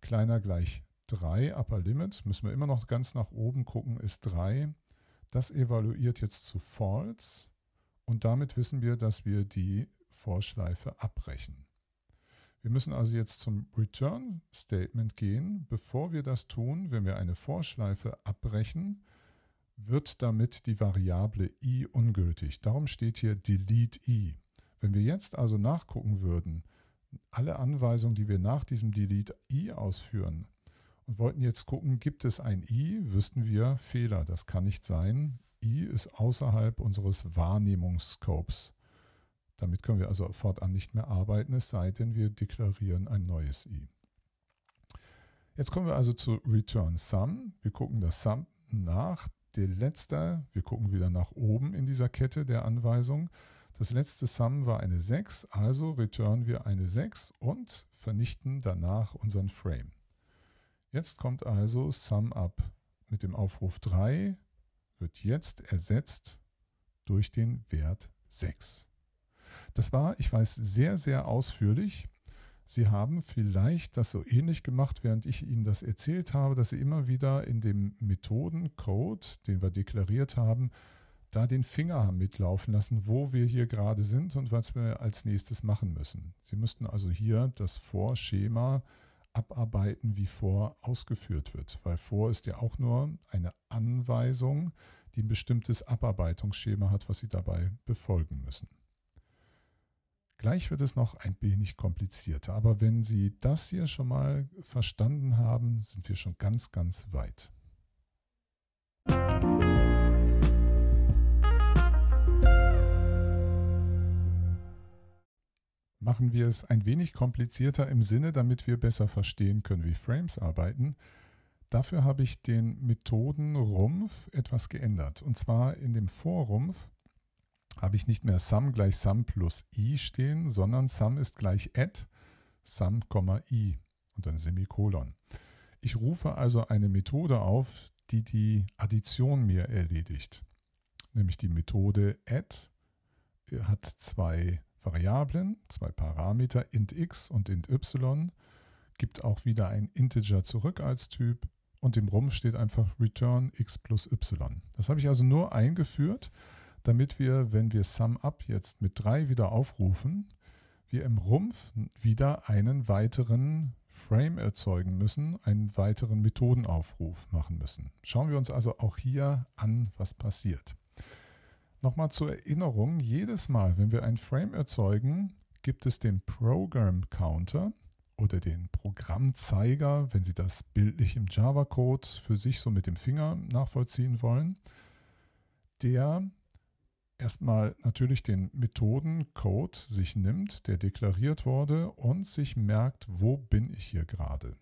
Kleiner gleich 3 Upper Limit, müssen wir immer noch ganz nach oben gucken, ist 3. Das evaluiert jetzt zu False. Und damit wissen wir, dass wir die Vorschleife abbrechen. Wir müssen also jetzt zum Return Statement gehen. Bevor wir das tun, wenn wir eine Vorschleife abbrechen, wird damit die Variable i ungültig. Darum steht hier delete i. Wenn wir jetzt also nachgucken würden, alle Anweisungen, die wir nach diesem delete i ausführen und wollten jetzt gucken, gibt es ein i, wüssten wir Fehler. Das kann nicht sein. i ist außerhalb unseres Wahrnehmungsscopes. Damit können wir also fortan nicht mehr arbeiten, es sei denn, wir deklarieren ein neues i. Jetzt kommen wir also zu Return Sum. Wir gucken das Sum nach. Der letzte, wir gucken wieder nach oben in dieser Kette der Anweisung. Das letzte Sum war eine 6, also returnen wir eine 6 und vernichten danach unseren Frame. Jetzt kommt also Sum up mit dem Aufruf 3, wird jetzt ersetzt durch den Wert 6. Das war, ich weiß, sehr, sehr ausführlich. Sie haben vielleicht das so ähnlich gemacht, während ich Ihnen das erzählt habe, dass Sie immer wieder in dem Methodencode, den wir deklariert haben, da den Finger haben mitlaufen lassen, wo wir hier gerade sind und was wir als nächstes machen müssen. Sie müssten also hier das Vorschema abarbeiten, wie vor ausgeführt wird, weil vor ist ja auch nur eine Anweisung, die ein bestimmtes Abarbeitungsschema hat, was Sie dabei befolgen müssen. Gleich wird es noch ein wenig komplizierter, aber wenn Sie das hier schon mal verstanden haben, sind wir schon ganz, ganz weit. machen wir es ein wenig komplizierter im Sinne, damit wir besser verstehen können, wie Frames arbeiten. Dafür habe ich den Methodenrumpf etwas geändert. Und zwar in dem Vorrumpf habe ich nicht mehr sum gleich sum plus i stehen, sondern sum ist gleich add sum, i und dann Semikolon. Ich rufe also eine Methode auf, die die Addition mir erledigt. Nämlich die Methode add hat zwei Variablen, zwei Parameter, int x und int y, gibt auch wieder ein Integer zurück als Typ und im Rumpf steht einfach return x plus y. Das habe ich also nur eingeführt, damit wir, wenn wir SumUp jetzt mit 3 wieder aufrufen, wir im Rumpf wieder einen weiteren Frame erzeugen müssen, einen weiteren Methodenaufruf machen müssen. Schauen wir uns also auch hier an, was passiert. Nochmal zur Erinnerung, jedes Mal, wenn wir ein Frame erzeugen, gibt es den Program Counter oder den Programmzeiger, wenn Sie das bildlich im Java-Code für sich so mit dem Finger nachvollziehen wollen, der erstmal natürlich den Methodencode sich nimmt, der deklariert wurde und sich merkt, wo bin ich hier gerade.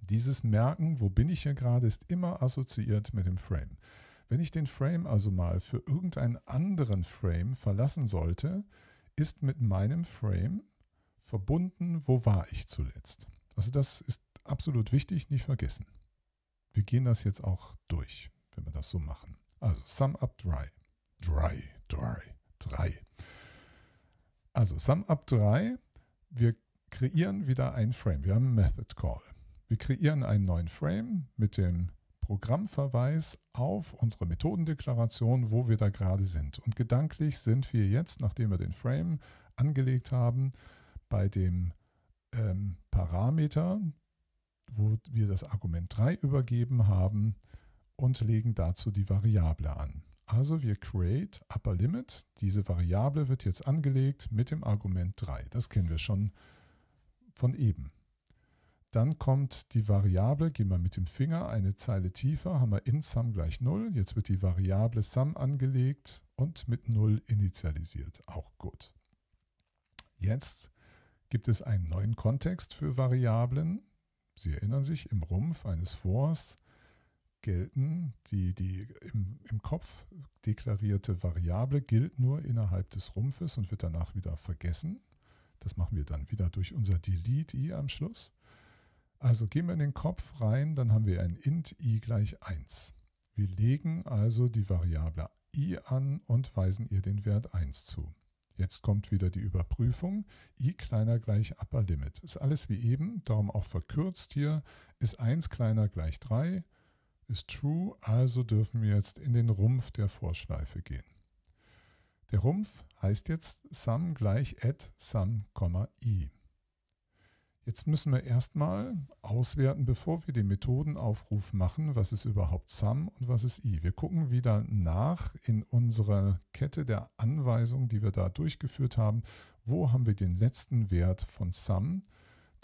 Dieses Merken, wo bin ich hier gerade, ist immer assoziiert mit dem Frame. Wenn ich den Frame also mal für irgendeinen anderen Frame verlassen sollte, ist mit meinem Frame verbunden, wo war ich zuletzt. Also das ist absolut wichtig, nicht vergessen. Wir gehen das jetzt auch durch, wenn wir das so machen. Also sum up dry. Dry, dry, dry. Also sum up dry. Wir kreieren wieder ein Frame. Wir haben einen Method Call. Wir kreieren einen neuen Frame mit dem Programmverweis auf unsere Methodendeklaration, wo wir da gerade sind. Und gedanklich sind wir jetzt, nachdem wir den Frame angelegt haben, bei dem ähm, Parameter, wo wir das Argument 3 übergeben haben und legen dazu die Variable an. Also wir create upper limit. Diese Variable wird jetzt angelegt mit dem Argument 3. Das kennen wir schon von eben. Dann kommt die Variable, gehen wir mit dem Finger eine Zeile tiefer, haben wir in sum gleich 0. Jetzt wird die Variable sum angelegt und mit 0 initialisiert. Auch gut. Jetzt gibt es einen neuen Kontext für Variablen. Sie erinnern sich, im Rumpf eines Fors gelten die, die im, im Kopf deklarierte Variable gilt nur innerhalb des Rumpfes und wird danach wieder vergessen. Das machen wir dann wieder durch unser delete i am Schluss. Also gehen wir in den Kopf rein, dann haben wir ein int i gleich 1. Wir legen also die Variable i an und weisen ihr den Wert 1 zu. Jetzt kommt wieder die Überprüfung. i kleiner gleich upper limit. Ist alles wie eben, darum auch verkürzt hier. Ist 1 kleiner gleich 3, ist true, also dürfen wir jetzt in den Rumpf der Vorschleife gehen. Der Rumpf heißt jetzt sum gleich add sum, i. Jetzt müssen wir erstmal auswerten, bevor wir den Methodenaufruf machen, was ist überhaupt SUM und was ist I. Wir gucken wieder nach in unserer Kette der Anweisungen, die wir da durchgeführt haben. Wo haben wir den letzten Wert von SUM?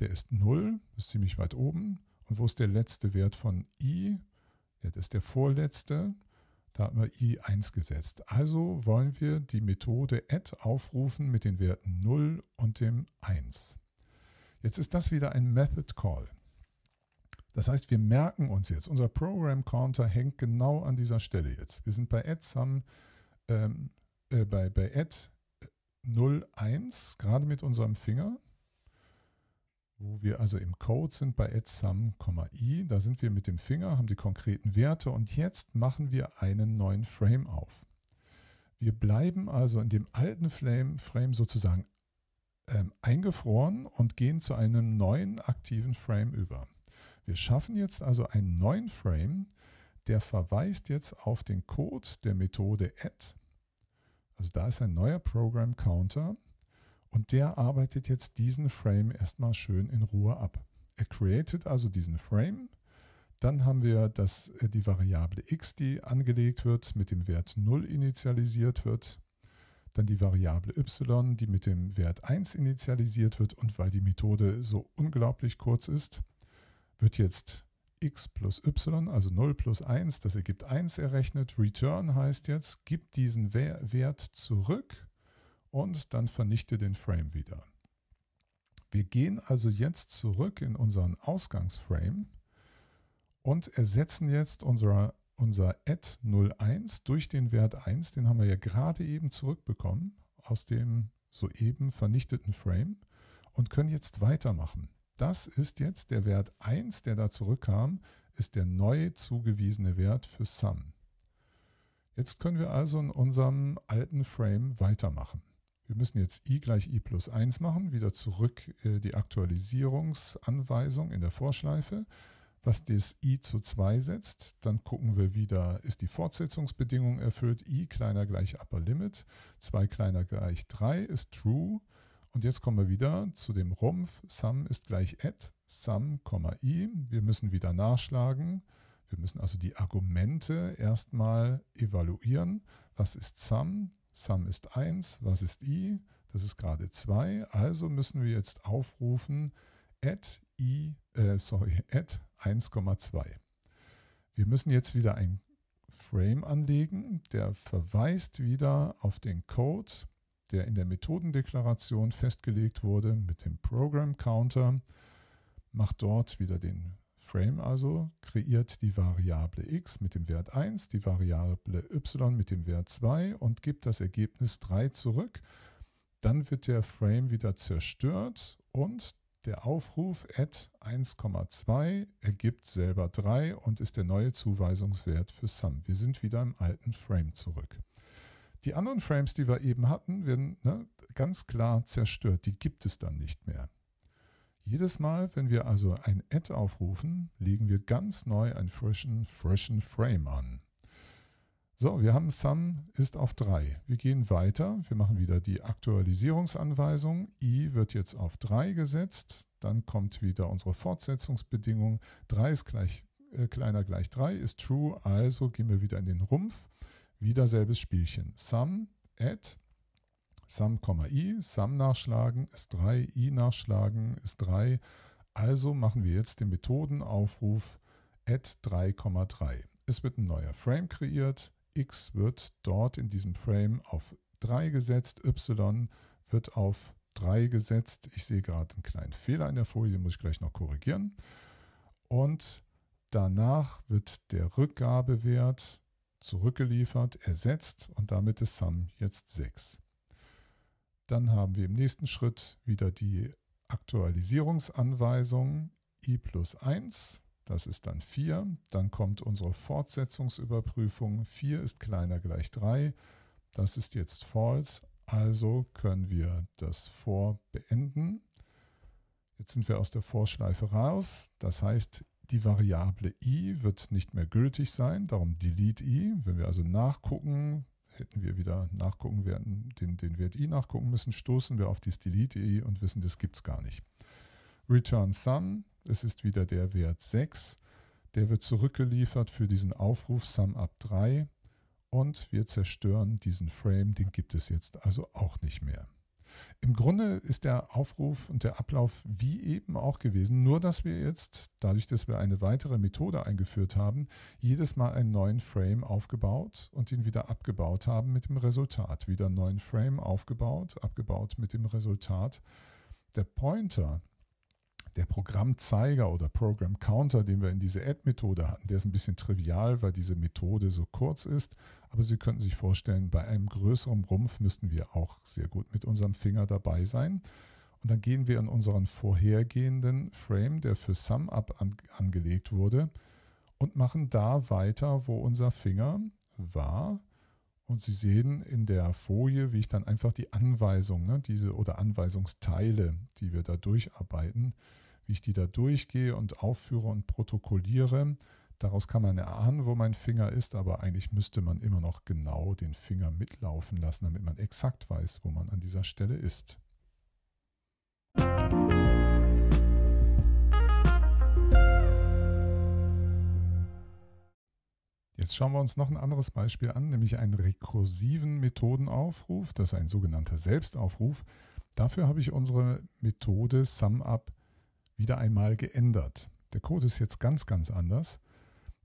Der ist 0, ist ziemlich weit oben. Und wo ist der letzte Wert von I? Das ist der vorletzte. Da haben wir i 1 gesetzt. Also wollen wir die Methode add aufrufen mit den Werten 0 und dem 1. Jetzt ist das wieder ein Method Call. Das heißt, wir merken uns jetzt, unser Program Counter hängt genau an dieser Stelle jetzt. Wir sind bei add sum, ähm, äh, bei, bei add 01, gerade mit unserem Finger, wo wir also im Code sind bei add sum, i. Da sind wir mit dem Finger, haben die konkreten Werte und jetzt machen wir einen neuen Frame auf. Wir bleiben also in dem alten Frame, Frame sozusagen ähm, eingefroren und gehen zu einem neuen aktiven Frame über. Wir schaffen jetzt also einen neuen Frame, der verweist jetzt auf den Code der Methode add. Also da ist ein neuer Program Counter und der arbeitet jetzt diesen Frame erstmal schön in Ruhe ab. Er created also diesen Frame. Dann haben wir das, äh, die Variable x, die angelegt wird, mit dem Wert 0 initialisiert wird dann die Variable y, die mit dem Wert 1 initialisiert wird und weil die Methode so unglaublich kurz ist, wird jetzt x plus y, also 0 plus 1, das ergibt 1 errechnet. Return heißt jetzt, gib diesen Wert zurück und dann vernichte den Frame wieder. Wir gehen also jetzt zurück in unseren Ausgangsframe und ersetzen jetzt unser, unser add 01 durch den Wert 1, den haben wir ja gerade eben zurückbekommen aus dem soeben vernichteten Frame und können jetzt weitermachen. Das ist jetzt der Wert 1, der da zurückkam, ist der neu zugewiesene Wert für Sum. Jetzt können wir also in unserem alten Frame weitermachen. Wir müssen jetzt i gleich i plus 1 machen, wieder zurück äh, die Aktualisierungsanweisung in der Vorschleife, was das i zu 2 setzt. Dann gucken wir wieder, ist die Fortsetzungsbedingung erfüllt, i kleiner gleich Upper Limit, 2 kleiner gleich 3 ist true. Und jetzt kommen wir wieder zu dem Rumpf, sum ist gleich add, sum, i. Wir müssen wieder nachschlagen. Wir müssen also die Argumente erstmal evaluieren. Was ist sum? Sum ist 1, was ist i? Das ist gerade 2, also müssen wir jetzt aufrufen add i, äh, sorry, add 1,2. Wir müssen jetzt wieder ein Frame anlegen, der verweist wieder auf den Code, der in der Methodendeklaration festgelegt wurde mit dem Program Counter, macht dort wieder den Frame also kreiert die Variable x mit dem Wert 1, die Variable y mit dem Wert 2 und gibt das Ergebnis 3 zurück. Dann wird der Frame wieder zerstört und der Aufruf add 1,2 ergibt selber 3 und ist der neue Zuweisungswert für Sum. Wir sind wieder im alten Frame zurück. Die anderen Frames, die wir eben hatten, werden ne, ganz klar zerstört. Die gibt es dann nicht mehr. Jedes Mal, wenn wir also ein Add aufrufen, legen wir ganz neu einen frischen, frischen Frame an. So, wir haben Sum ist auf 3. Wir gehen weiter. Wir machen wieder die Aktualisierungsanweisung. i wird jetzt auf 3 gesetzt. Dann kommt wieder unsere Fortsetzungsbedingung. 3 ist gleich, äh, kleiner gleich 3 ist true. Also gehen wir wieder in den Rumpf. Wieder selbes Spielchen. Sum, add, Sum, i, Sum nachschlagen ist 3, i nachschlagen ist 3. Also machen wir jetzt den Methodenaufruf add 3,3. Es wird ein neuer Frame kreiert, x wird dort in diesem Frame auf 3 gesetzt, y wird auf 3 gesetzt. Ich sehe gerade einen kleinen Fehler in der Folie, den muss ich gleich noch korrigieren. Und danach wird der Rückgabewert zurückgeliefert, ersetzt und damit ist Sum jetzt 6. Dann haben wir im nächsten Schritt wieder die Aktualisierungsanweisung i plus 1. Das ist dann 4. Dann kommt unsere Fortsetzungsüberprüfung. 4 ist kleiner gleich 3. Das ist jetzt false. Also können wir das for beenden. Jetzt sind wir aus der Vorschleife raus. Das heißt, die Variable i wird nicht mehr gültig sein, darum delete i. Wenn wir also nachgucken, hätten wir wieder nachgucken werden, den, den Wert i nachgucken müssen, stoßen wir auf das delete i und wissen, das gibt es gar nicht. Return sum, es ist wieder der Wert 6, der wird zurückgeliefert für diesen Aufruf sum up 3 und wir zerstören diesen Frame, den gibt es jetzt also auch nicht mehr. Im Grunde ist der Aufruf und der Ablauf wie eben auch gewesen, nur dass wir jetzt, dadurch, dass wir eine weitere Methode eingeführt haben, jedes Mal einen neuen Frame aufgebaut und ihn wieder abgebaut haben mit dem Resultat. Wieder einen neuen Frame aufgebaut, abgebaut mit dem Resultat. Der Pointer, der Programmzeiger oder Program Counter, den wir in dieser Add-Methode hatten, der ist ein bisschen trivial, weil diese Methode so kurz ist. Aber Sie könnten sich vorstellen, bei einem größeren Rumpf müssten wir auch sehr gut mit unserem Finger dabei sein. Und dann gehen wir in unseren vorhergehenden Frame, der für SumUp an, angelegt wurde, und machen da weiter, wo unser Finger war. Und Sie sehen in der Folie, wie ich dann einfach die Anweisung, ne, diese oder Anweisungsteile, die wir da durcharbeiten, wie ich die da durchgehe und aufführe und protokolliere. Daraus kann man erahnen, wo mein Finger ist, aber eigentlich müsste man immer noch genau den Finger mitlaufen lassen, damit man exakt weiß, wo man an dieser Stelle ist. Jetzt schauen wir uns noch ein anderes Beispiel an, nämlich einen rekursiven Methodenaufruf. Das ist ein sogenannter Selbstaufruf. Dafür habe ich unsere Methode SumUp wieder einmal geändert. Der Code ist jetzt ganz, ganz anders.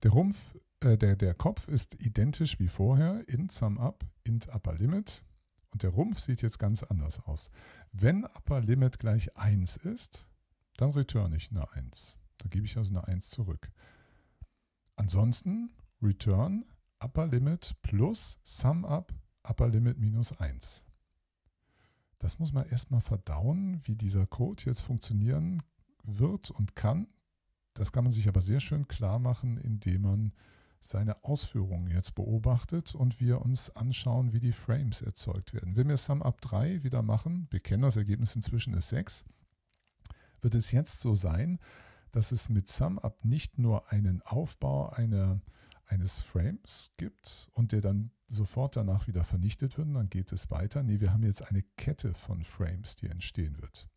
Der Rumpf, äh, der, der Kopf ist identisch wie vorher, int SumUp, int upper limit. Und der Rumpf sieht jetzt ganz anders aus. Wenn Upper Limit gleich 1 ist, dann return ich eine 1. Da gebe ich also eine 1 zurück. Ansonsten return Upper Limit plus Sum Up Upper Limit minus 1. Das muss man erstmal verdauen, wie dieser Code jetzt funktionieren wird und kann. Das kann man sich aber sehr schön klar machen, indem man seine Ausführungen jetzt beobachtet und wir uns anschauen, wie die Frames erzeugt werden. Wenn wir SumUp 3 wieder machen, wir kennen das Ergebnis inzwischen ist 6, wird es jetzt so sein, dass es mit SumUp nicht nur einen Aufbau einer, eines Frames gibt und der dann sofort danach wieder vernichtet wird, dann geht es weiter. Nee, wir haben jetzt eine Kette von Frames, die entstehen wird.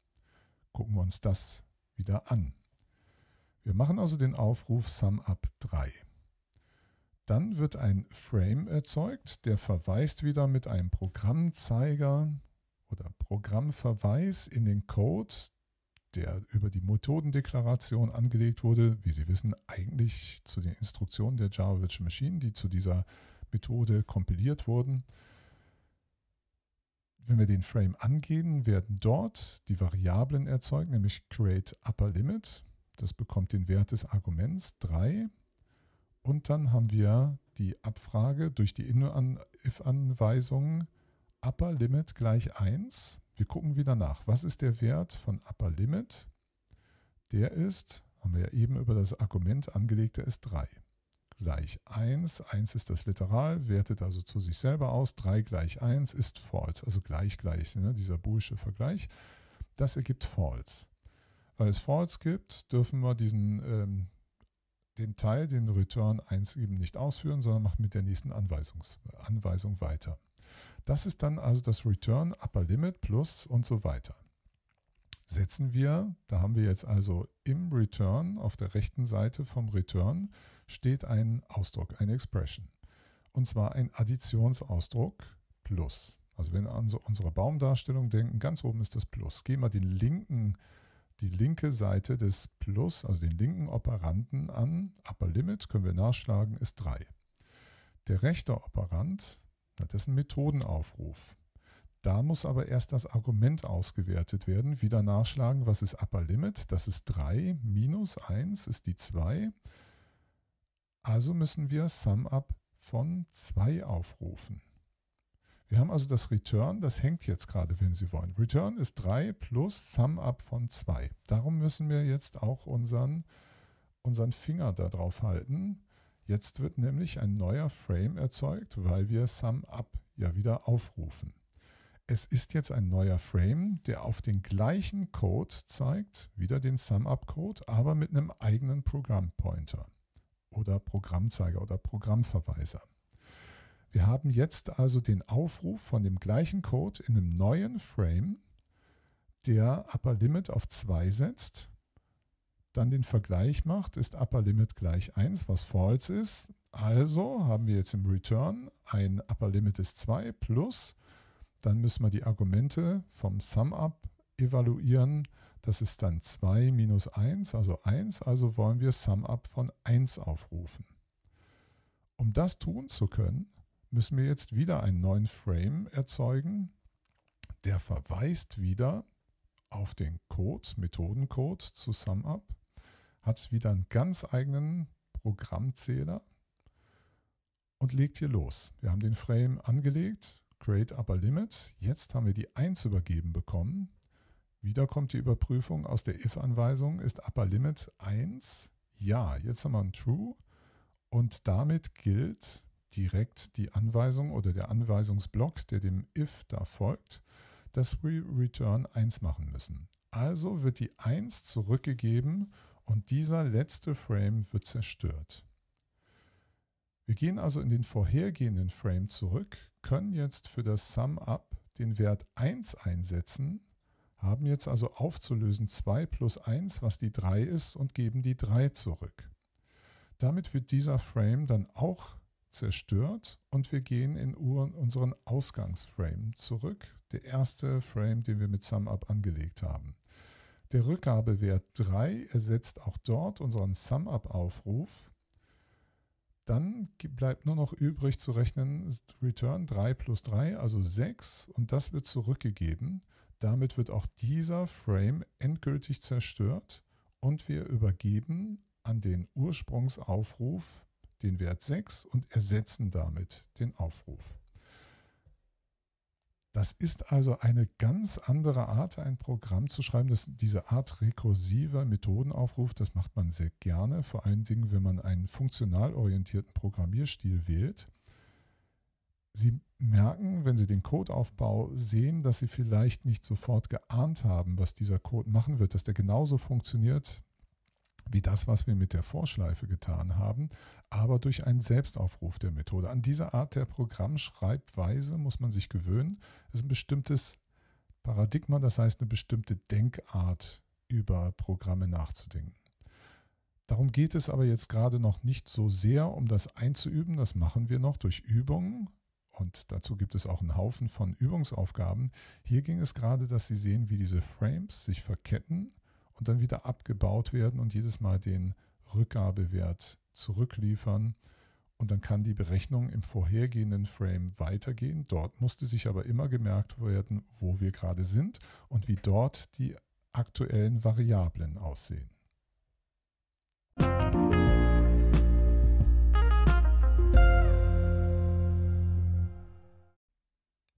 Gucken wir uns das wieder an. Wir machen also den Aufruf SumUp 3. Dann wird ein Frame erzeugt, der verweist wieder mit einem Programmzeiger oder Programmverweis in den Code, der über die Methodendeklaration angelegt wurde, wie Sie wissen, eigentlich zu den Instruktionen der Java Virtual Machine, die zu dieser Methode kompiliert wurden. Wenn wir den Frame angehen, werden dort die Variablen erzeugt, nämlich create upper limit. Das bekommt den Wert des Arguments 3. Und dann haben wir die Abfrage durch die if-Anweisung upper limit gleich 1. Wir gucken wieder nach. Was ist der Wert von upper limit? Der ist, haben wir ja eben über das Argument angelegt, der ist 3 gleich 1. 1 ist das Literal, wertet also zu sich selber aus. 3 gleich 1 ist false, also gleich gleich, ne? dieser Bullsche Vergleich. Das ergibt false. Weil es false gibt, dürfen wir diesen, ähm, den Teil, den Return 1 eben nicht ausführen, sondern machen mit der nächsten Anweisungs Anweisung weiter. Das ist dann also das Return Upper Limit plus und so weiter. Setzen wir, da haben wir jetzt also im Return auf der rechten Seite vom Return steht ein Ausdruck, eine Expression. Und zwar ein Additionsausdruck plus. Also wenn wir an so unsere Baumdarstellung denken, ganz oben ist das Plus. Gehen wir den linken, die linke Seite des Plus, also den linken Operanten an, Upper Limit, können wir nachschlagen, ist 3. Der rechte Operand, das ist ein Methodenaufruf. Da muss aber erst das Argument ausgewertet werden. Wieder nachschlagen, was ist Upper Limit? Das ist 3 minus 1 ist die 2. Also müssen wir SumUp von 2 aufrufen. Wir haben also das Return, das hängt jetzt gerade, wenn Sie wollen. Return ist 3 plus SumUp von 2. Darum müssen wir jetzt auch unseren, unseren Finger darauf halten. Jetzt wird nämlich ein neuer Frame erzeugt, weil wir SumUp ja wieder aufrufen. Es ist jetzt ein neuer Frame, der auf den gleichen Code zeigt, wieder den SumUp-Code, aber mit einem eigenen Programmpointer oder Programmzeiger oder Programmverweiser. Wir haben jetzt also den Aufruf von dem gleichen Code in einem neuen Frame, der Upper Limit auf 2 setzt, dann den Vergleich macht, ist Upper Limit gleich 1, was false ist. Also haben wir jetzt im Return ein Upper Limit ist 2 plus, dann müssen wir die Argumente vom SumUp evaluieren das ist dann 2 minus 1, also 1, also wollen wir SumUp von 1 aufrufen. Um das tun zu können, müssen wir jetzt wieder einen neuen Frame erzeugen, der verweist wieder auf den Code, Methodencode zu SumUp, hat wieder einen ganz eigenen Programmzähler und legt hier los. Wir haben den Frame angelegt, Create Upper Limit. Jetzt haben wir die 1 übergeben bekommen. Wieder kommt die Überprüfung aus der if-Anweisung. Ist Upper Limit 1? Ja, jetzt haben wir ein True. Und damit gilt direkt die Anweisung oder der Anweisungsblock, der dem if da folgt, dass wir return 1 machen müssen. Also wird die 1 zurückgegeben und dieser letzte Frame wird zerstört. Wir gehen also in den vorhergehenden Frame zurück, können jetzt für das SumUp den Wert 1 einsetzen haben jetzt also aufzulösen 2 plus 1, was die 3 ist, und geben die 3 zurück. Damit wird dieser Frame dann auch zerstört und wir gehen in unseren Ausgangsframe zurück. Der erste Frame, den wir mit SumUp angelegt haben. Der Rückgabewert 3 ersetzt auch dort unseren SumUp-Aufruf. Dann bleibt nur noch übrig zu rechnen Return 3 plus 3, also 6 und das wird zurückgegeben. Damit wird auch dieser Frame endgültig zerstört und wir übergeben an den Ursprungsaufruf den Wert 6 und ersetzen damit den Aufruf. Das ist also eine ganz andere Art, ein Programm zu schreiben. Das, diese Art rekursiver Methodenaufruf, das macht man sehr gerne, vor allen Dingen, wenn man einen funktional orientierten Programmierstil wählt. Sie merken, wenn Sie den Codeaufbau sehen, dass Sie vielleicht nicht sofort geahnt haben, was dieser Code machen wird, dass der genauso funktioniert wie das, was wir mit der Vorschleife getan haben, aber durch einen Selbstaufruf der Methode. An diese Art der Programmschreibweise muss man sich gewöhnen. Es ist ein bestimmtes Paradigma, das heißt eine bestimmte Denkart über Programme nachzudenken. Darum geht es aber jetzt gerade noch nicht so sehr, um das einzuüben. Das machen wir noch durch Übungen. Und dazu gibt es auch einen Haufen von Übungsaufgaben. Hier ging es gerade, dass Sie sehen, wie diese Frames sich verketten und dann wieder abgebaut werden und jedes Mal den Rückgabewert zurückliefern. Und dann kann die Berechnung im vorhergehenden Frame weitergehen. Dort musste sich aber immer gemerkt werden, wo wir gerade sind und wie dort die aktuellen Variablen aussehen.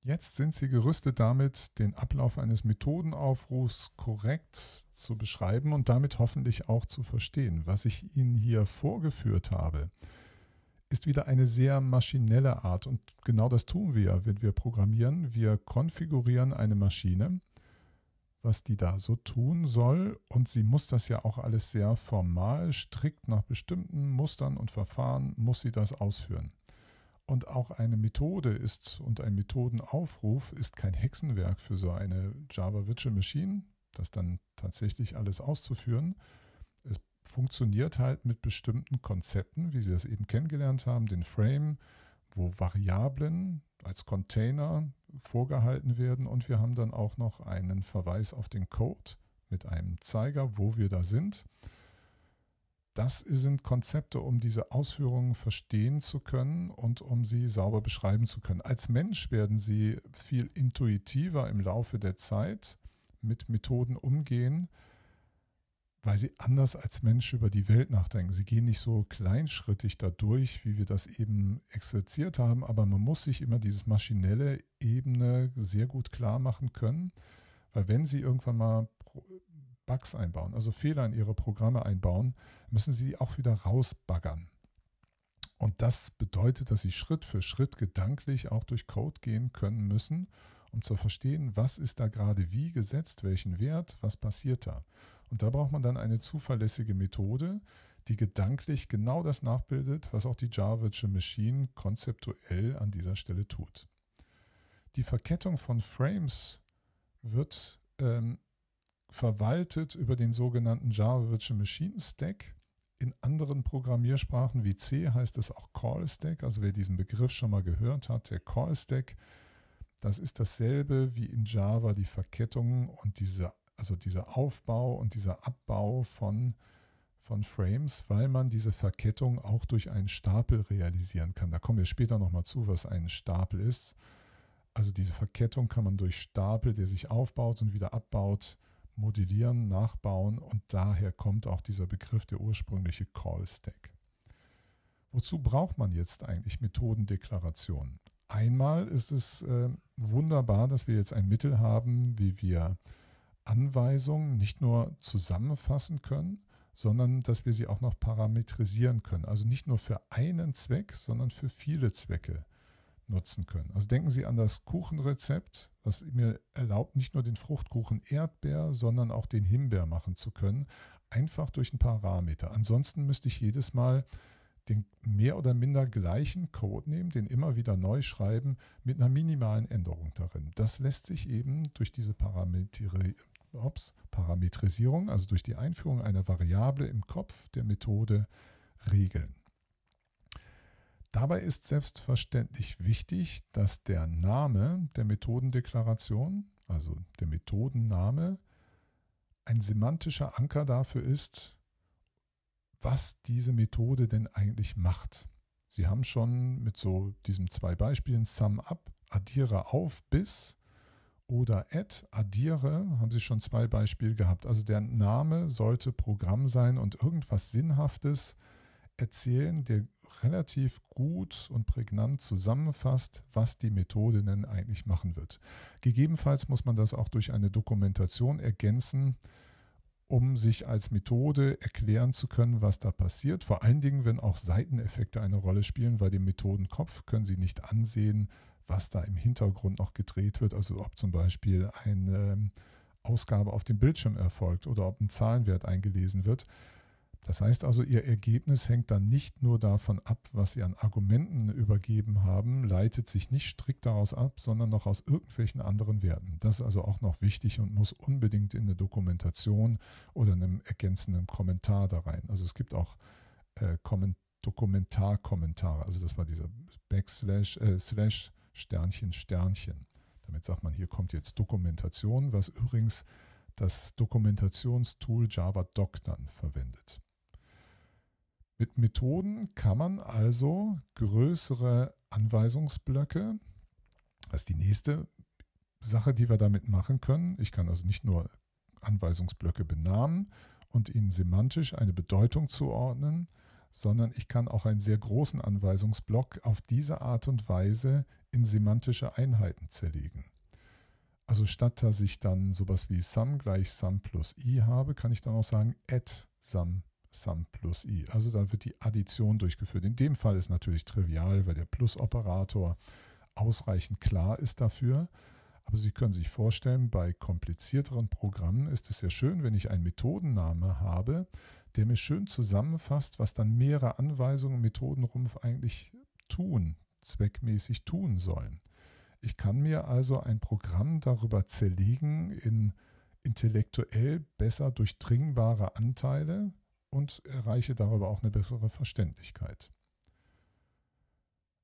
Jetzt sind Sie gerüstet damit, den Ablauf eines Methodenaufrufs korrekt zu beschreiben und damit hoffentlich auch zu verstehen. Was ich Ihnen hier vorgeführt habe, ist wieder eine sehr maschinelle Art und genau das tun wir, wenn wir programmieren. Wir konfigurieren eine Maschine, was die da so tun soll und sie muss das ja auch alles sehr formal, strikt nach bestimmten Mustern und Verfahren muss sie das ausführen. Und auch eine Methode ist und ein Methodenaufruf ist kein Hexenwerk für so eine Java Virtual Machine, das dann tatsächlich alles auszuführen. Es funktioniert halt mit bestimmten Konzepten, wie Sie das eben kennengelernt haben, den Frame, wo Variablen als Container vorgehalten werden und wir haben dann auch noch einen Verweis auf den Code mit einem Zeiger, wo wir da sind das sind Konzepte, um diese Ausführungen verstehen zu können und um sie sauber beschreiben zu können. Als Mensch werden sie viel intuitiver im Laufe der Zeit mit Methoden umgehen, weil sie anders als Mensch über die Welt nachdenken. Sie gehen nicht so kleinschrittig dadurch, wie wir das eben exerziert haben, aber man muss sich immer dieses maschinelle Ebene sehr gut klar machen können, weil wenn Sie irgendwann mal Bugs einbauen, also Fehler in ihre Programme einbauen, müssen sie auch wieder rausbaggern. Und das bedeutet, dass sie Schritt für Schritt gedanklich auch durch Code gehen können müssen, um zu verstehen, was ist da gerade wie gesetzt, welchen Wert, was passiert da. Und da braucht man dann eine zuverlässige Methode, die gedanklich genau das nachbildet, was auch die Virtual Machine konzeptuell an dieser Stelle tut. Die Verkettung von Frames wird ähm, verwaltet über den sogenannten Java Virtual Machine Stack. In anderen Programmiersprachen wie C heißt es auch Call Stack. Also wer diesen Begriff schon mal gehört hat, der Call Stack, das ist dasselbe wie in Java die Verkettung und diese, also dieser Aufbau und dieser Abbau von, von Frames, weil man diese Verkettung auch durch einen Stapel realisieren kann. Da kommen wir später nochmal zu, was ein Stapel ist. Also diese Verkettung kann man durch Stapel, der sich aufbaut und wieder abbaut, modellieren, nachbauen und daher kommt auch dieser Begriff der ursprüngliche Call Stack. Wozu braucht man jetzt eigentlich Methodendeklarationen? Einmal ist es äh, wunderbar, dass wir jetzt ein Mittel haben, wie wir Anweisungen nicht nur zusammenfassen können, sondern dass wir sie auch noch parametrisieren können. Also nicht nur für einen Zweck, sondern für viele Zwecke nutzen können. Also denken Sie an das Kuchenrezept, was mir erlaubt, nicht nur den Fruchtkuchen Erdbeer, sondern auch den Himbeer machen zu können, einfach durch ein Parameter. Ansonsten müsste ich jedes Mal den mehr oder minder gleichen Code nehmen, den immer wieder neu schreiben, mit einer minimalen Änderung darin. Das lässt sich eben durch diese Parametri Ops, Parametrisierung, also durch die Einführung einer Variable im Kopf der Methode regeln. Dabei ist selbstverständlich wichtig, dass der Name der Methodendeklaration, also der Methodenname, ein semantischer Anker dafür ist, was diese Methode denn eigentlich macht. Sie haben schon mit so diesen zwei Beispielen Sum Up, addiere auf bis oder add, addiere, haben Sie schon zwei Beispiele gehabt. Also der Name sollte Programm sein und irgendwas Sinnhaftes erzählen, der relativ gut und prägnant zusammenfasst, was die Methode denn eigentlich machen wird. Gegebenenfalls muss man das auch durch eine Dokumentation ergänzen, um sich als Methode erklären zu können, was da passiert. Vor allen Dingen, wenn auch Seiteneffekte eine Rolle spielen, weil dem Methodenkopf können Sie nicht ansehen, was da im Hintergrund noch gedreht wird. Also ob zum Beispiel eine ähm, Ausgabe auf dem Bildschirm erfolgt oder ob ein Zahlenwert eingelesen wird. Das heißt also, Ihr Ergebnis hängt dann nicht nur davon ab, was Sie an Argumenten übergeben haben, leitet sich nicht strikt daraus ab, sondern noch aus irgendwelchen anderen Werten. Das ist also auch noch wichtig und muss unbedingt in eine Dokumentation oder einem ergänzenden Kommentar da rein. Also es gibt auch äh, Dokumentarkommentare, also das war dieser Backslash, äh, Slash, Sternchen, Sternchen. Damit sagt man, hier kommt jetzt Dokumentation, was übrigens das Dokumentationstool Java Doc dann verwendet. Mit Methoden kann man also größere Anweisungsblöcke, das ist die nächste Sache, die wir damit machen können. Ich kann also nicht nur Anweisungsblöcke benamen und ihnen semantisch eine Bedeutung zuordnen, sondern ich kann auch einen sehr großen Anweisungsblock auf diese Art und Weise in semantische Einheiten zerlegen. Also statt dass ich dann sowas wie sum gleich sum plus i habe, kann ich dann auch sagen add sum Sum plus i. Also da wird die Addition durchgeführt. In dem Fall ist natürlich trivial, weil der Plus-Operator ausreichend klar ist dafür. Aber Sie können sich vorstellen, bei komplizierteren Programmen ist es sehr schön, wenn ich einen Methodenname habe, der mir schön zusammenfasst, was dann mehrere Anweisungen im Methodenrumpf eigentlich tun, zweckmäßig tun sollen. Ich kann mir also ein Programm darüber zerlegen in intellektuell besser durchdringbare Anteile, und erreiche darüber auch eine bessere Verständlichkeit.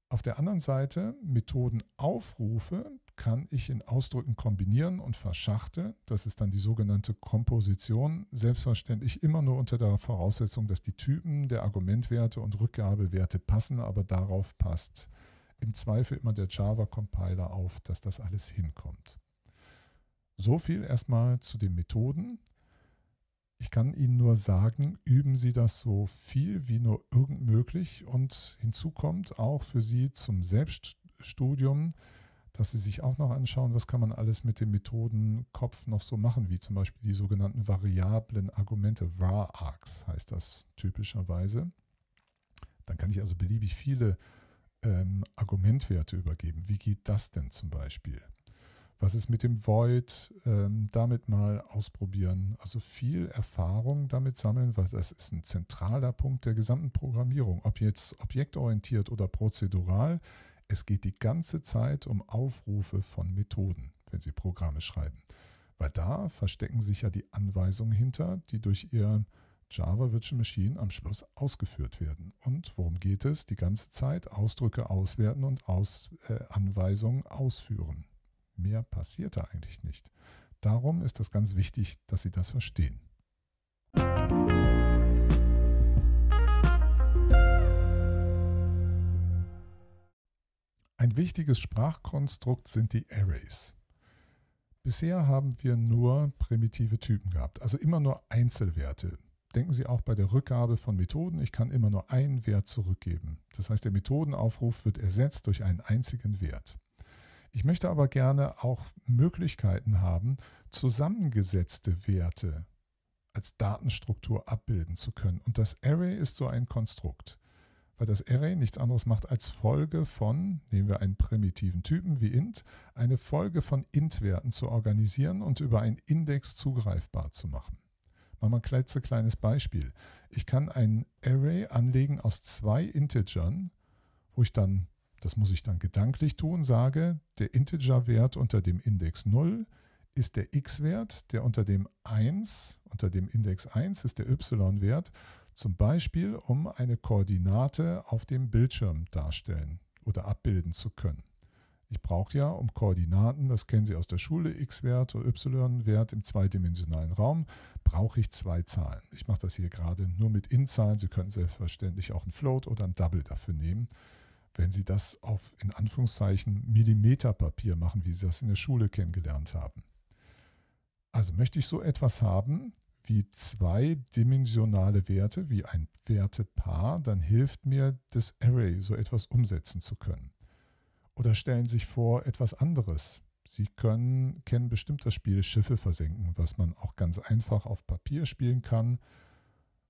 Auf der anderen Seite, Methodenaufrufe kann ich in Ausdrücken kombinieren und verschachteln. Das ist dann die sogenannte Komposition. Selbstverständlich immer nur unter der Voraussetzung, dass die Typen der Argumentwerte und Rückgabewerte passen, aber darauf passt im Zweifel immer der Java-Compiler auf, dass das alles hinkommt. So viel erstmal zu den Methoden. Ich kann Ihnen nur sagen, üben Sie das so viel wie nur irgend möglich. Und hinzu kommt auch für Sie zum Selbststudium, dass Sie sich auch noch anschauen, was kann man alles mit dem Methodenkopf noch so machen, wie zum Beispiel die sogenannten variablen Argumente, var-args heißt das typischerweise. Dann kann ich also beliebig viele ähm, Argumentwerte übergeben. Wie geht das denn zum Beispiel? Was ist mit dem Void? Ähm, damit mal ausprobieren. Also viel Erfahrung damit sammeln, weil das ist ein zentraler Punkt der gesamten Programmierung. Ob jetzt objektorientiert oder prozedural, es geht die ganze Zeit um Aufrufe von Methoden, wenn Sie Programme schreiben. Weil da verstecken sich ja die Anweisungen hinter, die durch Ihr Java Virtual Machine am Schluss ausgeführt werden. Und worum geht es? Die ganze Zeit Ausdrücke auswerten und Aus, äh, Anweisungen ausführen. Mehr passiert da eigentlich nicht. Darum ist es ganz wichtig, dass Sie das verstehen. Ein wichtiges Sprachkonstrukt sind die Arrays. Bisher haben wir nur primitive Typen gehabt, also immer nur Einzelwerte. Denken Sie auch bei der Rückgabe von Methoden, ich kann immer nur einen Wert zurückgeben. Das heißt, der Methodenaufruf wird ersetzt durch einen einzigen Wert. Ich möchte aber gerne auch Möglichkeiten haben, zusammengesetzte Werte als Datenstruktur abbilden zu können. Und das Array ist so ein Konstrukt, weil das Array nichts anderes macht als Folge von, nehmen wir einen primitiven Typen wie int, eine Folge von int-Werten zu organisieren und über einen Index zugreifbar zu machen. Machen wir ein klitzekleines Beispiel. Ich kann ein Array anlegen aus zwei Integern, wo ich dann das muss ich dann gedanklich tun, sage, der Integer-Wert unter dem Index 0 ist der x-Wert, der unter dem 1, unter dem Index 1 ist der y-Wert, zum Beispiel um eine Koordinate auf dem Bildschirm darstellen oder abbilden zu können. Ich brauche ja, um Koordinaten, das kennen Sie aus der Schule, x-Wert oder y-Wert im zweidimensionalen Raum, brauche ich zwei Zahlen. Ich mache das hier gerade nur mit int-Zahlen. Sie können selbstverständlich auch ein Float oder ein Double dafür nehmen, wenn Sie das auf in Anführungszeichen Millimeterpapier machen, wie Sie das in der Schule kennengelernt haben. Also möchte ich so etwas haben wie zweidimensionale Werte, wie ein Wertepaar, dann hilft mir das Array, so etwas umsetzen zu können. Oder stellen Sie sich vor etwas anderes. Sie können, kennen bestimmt das Spiel Schiffe versenken, was man auch ganz einfach auf Papier spielen kann.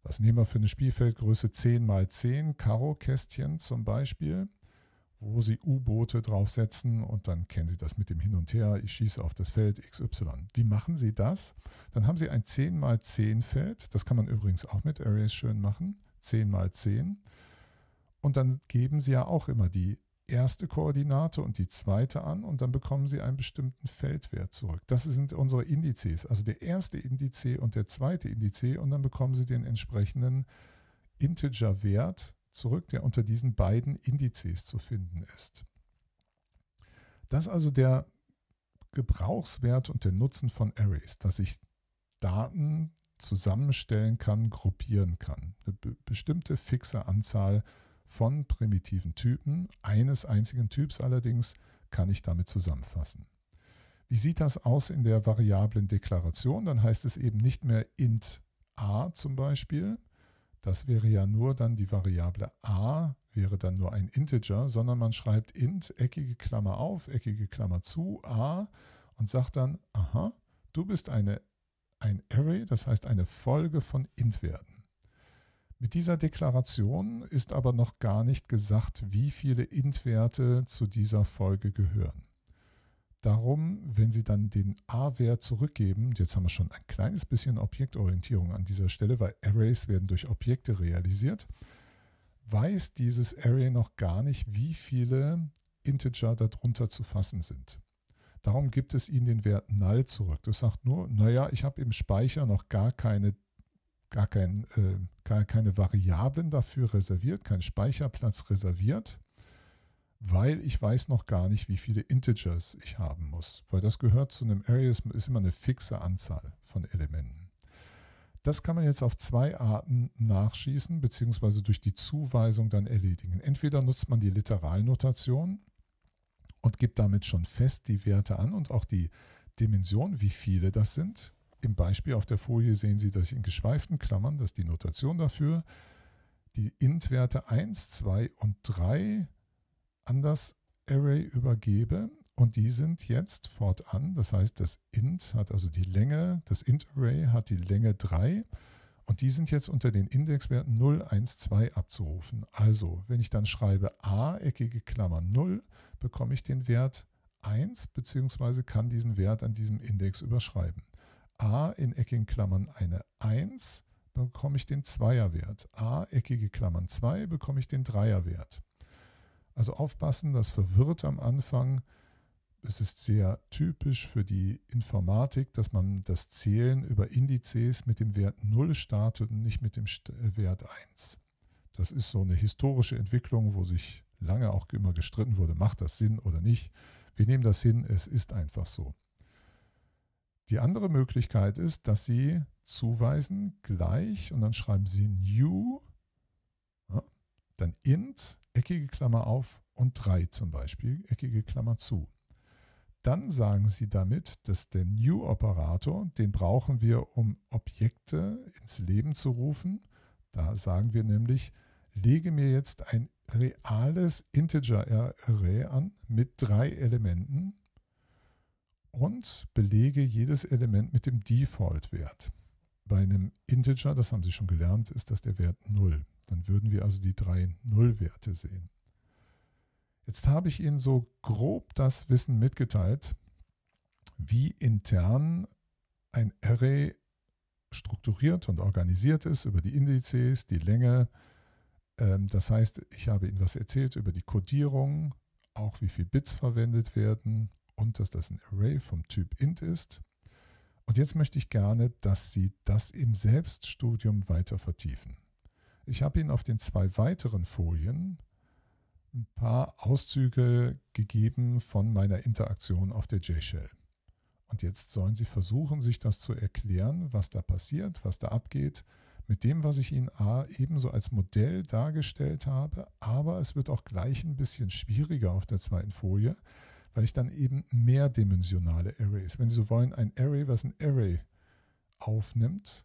Was nehmen wir für eine Spielfeldgröße 10 x 10 Karo-Kästchen zum Beispiel, wo Sie U-Boote draufsetzen und dann kennen Sie das mit dem Hin und Her. Ich schieße auf das Feld XY. Wie machen Sie das? Dann haben Sie ein 10 x 10 Feld. Das kann man übrigens auch mit Arrays schön machen. 10 x 10. Und dann geben Sie ja auch immer die erste Koordinate und die zweite an und dann bekommen Sie einen bestimmten Feldwert zurück. Das sind unsere Indizes, also der erste Indiz und der zweite Indiz und dann bekommen Sie den entsprechenden Integer-Wert zurück, der unter diesen beiden Indizes zu finden ist. Das ist also der Gebrauchswert und der Nutzen von Arrays, dass ich Daten zusammenstellen kann, gruppieren kann. Eine bestimmte fixe Anzahl von primitiven Typen, eines einzigen Typs allerdings, kann ich damit zusammenfassen. Wie sieht das aus in der variablen Deklaration? Dann heißt es eben nicht mehr int a zum Beispiel. Das wäre ja nur dann die Variable a, wäre dann nur ein Integer, sondern man schreibt int, eckige Klammer auf, eckige Klammer zu, a und sagt dann, aha, du bist eine, ein Array, das heißt eine Folge von int-Werten. Mit dieser Deklaration ist aber noch gar nicht gesagt, wie viele int-Werte zu dieser Folge gehören. Darum, wenn Sie dann den a-Wert zurückgeben, jetzt haben wir schon ein kleines bisschen Objektorientierung an dieser Stelle, weil Arrays werden durch Objekte realisiert, weiß dieses Array noch gar nicht, wie viele Integer darunter zu fassen sind. Darum gibt es Ihnen den Wert null zurück. Das sagt nur, naja, ich habe im Speicher noch gar keine gar, kein, äh, gar keine Variablen dafür reserviert, keinen Speicherplatz reserviert, weil ich weiß noch gar nicht, wie viele Integers ich haben muss. Weil das gehört zu einem Array, ist immer eine fixe Anzahl von Elementen. Das kann man jetzt auf zwei Arten nachschießen, beziehungsweise durch die Zuweisung dann erledigen. Entweder nutzt man die Literalnotation und gibt damit schon fest die Werte an und auch die Dimension, wie viele das sind. Im Beispiel auf der Folie sehen Sie, dass ich in geschweiften Klammern, das ist die Notation dafür, die int-Werte 1, 2 und 3 an das Array übergebe und die sind jetzt fortan, das heißt, das int hat also die Länge, das int-Array hat die Länge 3 und die sind jetzt unter den Indexwerten 0, 1, 2 abzurufen. Also, wenn ich dann schreibe a, eckige Klammer 0, bekomme ich den Wert 1 bzw. kann diesen Wert an diesem Index überschreiben a in eckigen Klammern eine 1, bekomme ich den Zweierwert. a eckige Klammern 2 bekomme ich den Dreierwert. Also aufpassen, das verwirrt am Anfang. Es ist sehr typisch für die Informatik, dass man das Zählen über Indizes mit dem Wert 0 startet und nicht mit dem äh, Wert 1. Das ist so eine historische Entwicklung, wo sich lange auch immer gestritten wurde, macht das Sinn oder nicht. Wir nehmen das hin, es ist einfach so. Die andere Möglichkeit ist, dass Sie zuweisen gleich und dann schreiben Sie new, dann int, eckige Klammer auf und 3 zum Beispiel, eckige Klammer zu. Dann sagen Sie damit, dass der new-Operator, den brauchen wir, um Objekte ins Leben zu rufen. Da sagen wir nämlich, lege mir jetzt ein reales Integer-Array an mit drei Elementen und belege jedes Element mit dem Default-Wert. Bei einem Integer, das haben Sie schon gelernt, ist das der Wert 0. Dann würden wir also die drei Nullwerte sehen. Jetzt habe ich Ihnen so grob das Wissen mitgeteilt, wie intern ein Array strukturiert und organisiert ist über die Indizes, die Länge. Ähm, das heißt, ich habe Ihnen was erzählt über die Codierung, auch wie viele Bits verwendet werden, und dass das ein Array vom Typ int ist. Und jetzt möchte ich gerne, dass Sie das im Selbststudium weiter vertiefen. Ich habe Ihnen auf den zwei weiteren Folien ein paar Auszüge gegeben von meiner Interaktion auf der J-Shell. Und jetzt sollen Sie versuchen, sich das zu erklären, was da passiert, was da abgeht, mit dem, was ich Ihnen A, ebenso als Modell dargestellt habe, aber es wird auch gleich ein bisschen schwieriger auf der zweiten Folie, weil ich dann eben mehrdimensionale Arrays, wenn Sie so wollen, ein Array, was ein Array aufnimmt,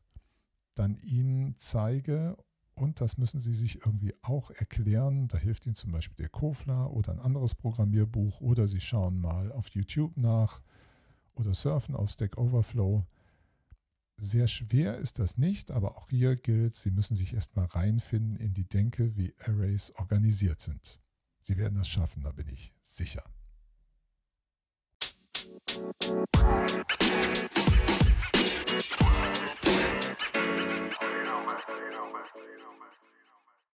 dann Ihnen zeige und das müssen Sie sich irgendwie auch erklären. Da hilft Ihnen zum Beispiel der Kofla oder ein anderes Programmierbuch oder Sie schauen mal auf YouTube nach oder surfen auf Stack Overflow. Sehr schwer ist das nicht, aber auch hier gilt, Sie müssen sich erstmal reinfinden in die Denke, wie Arrays organisiert sind. Sie werden das schaffen, da bin ich sicher. Musik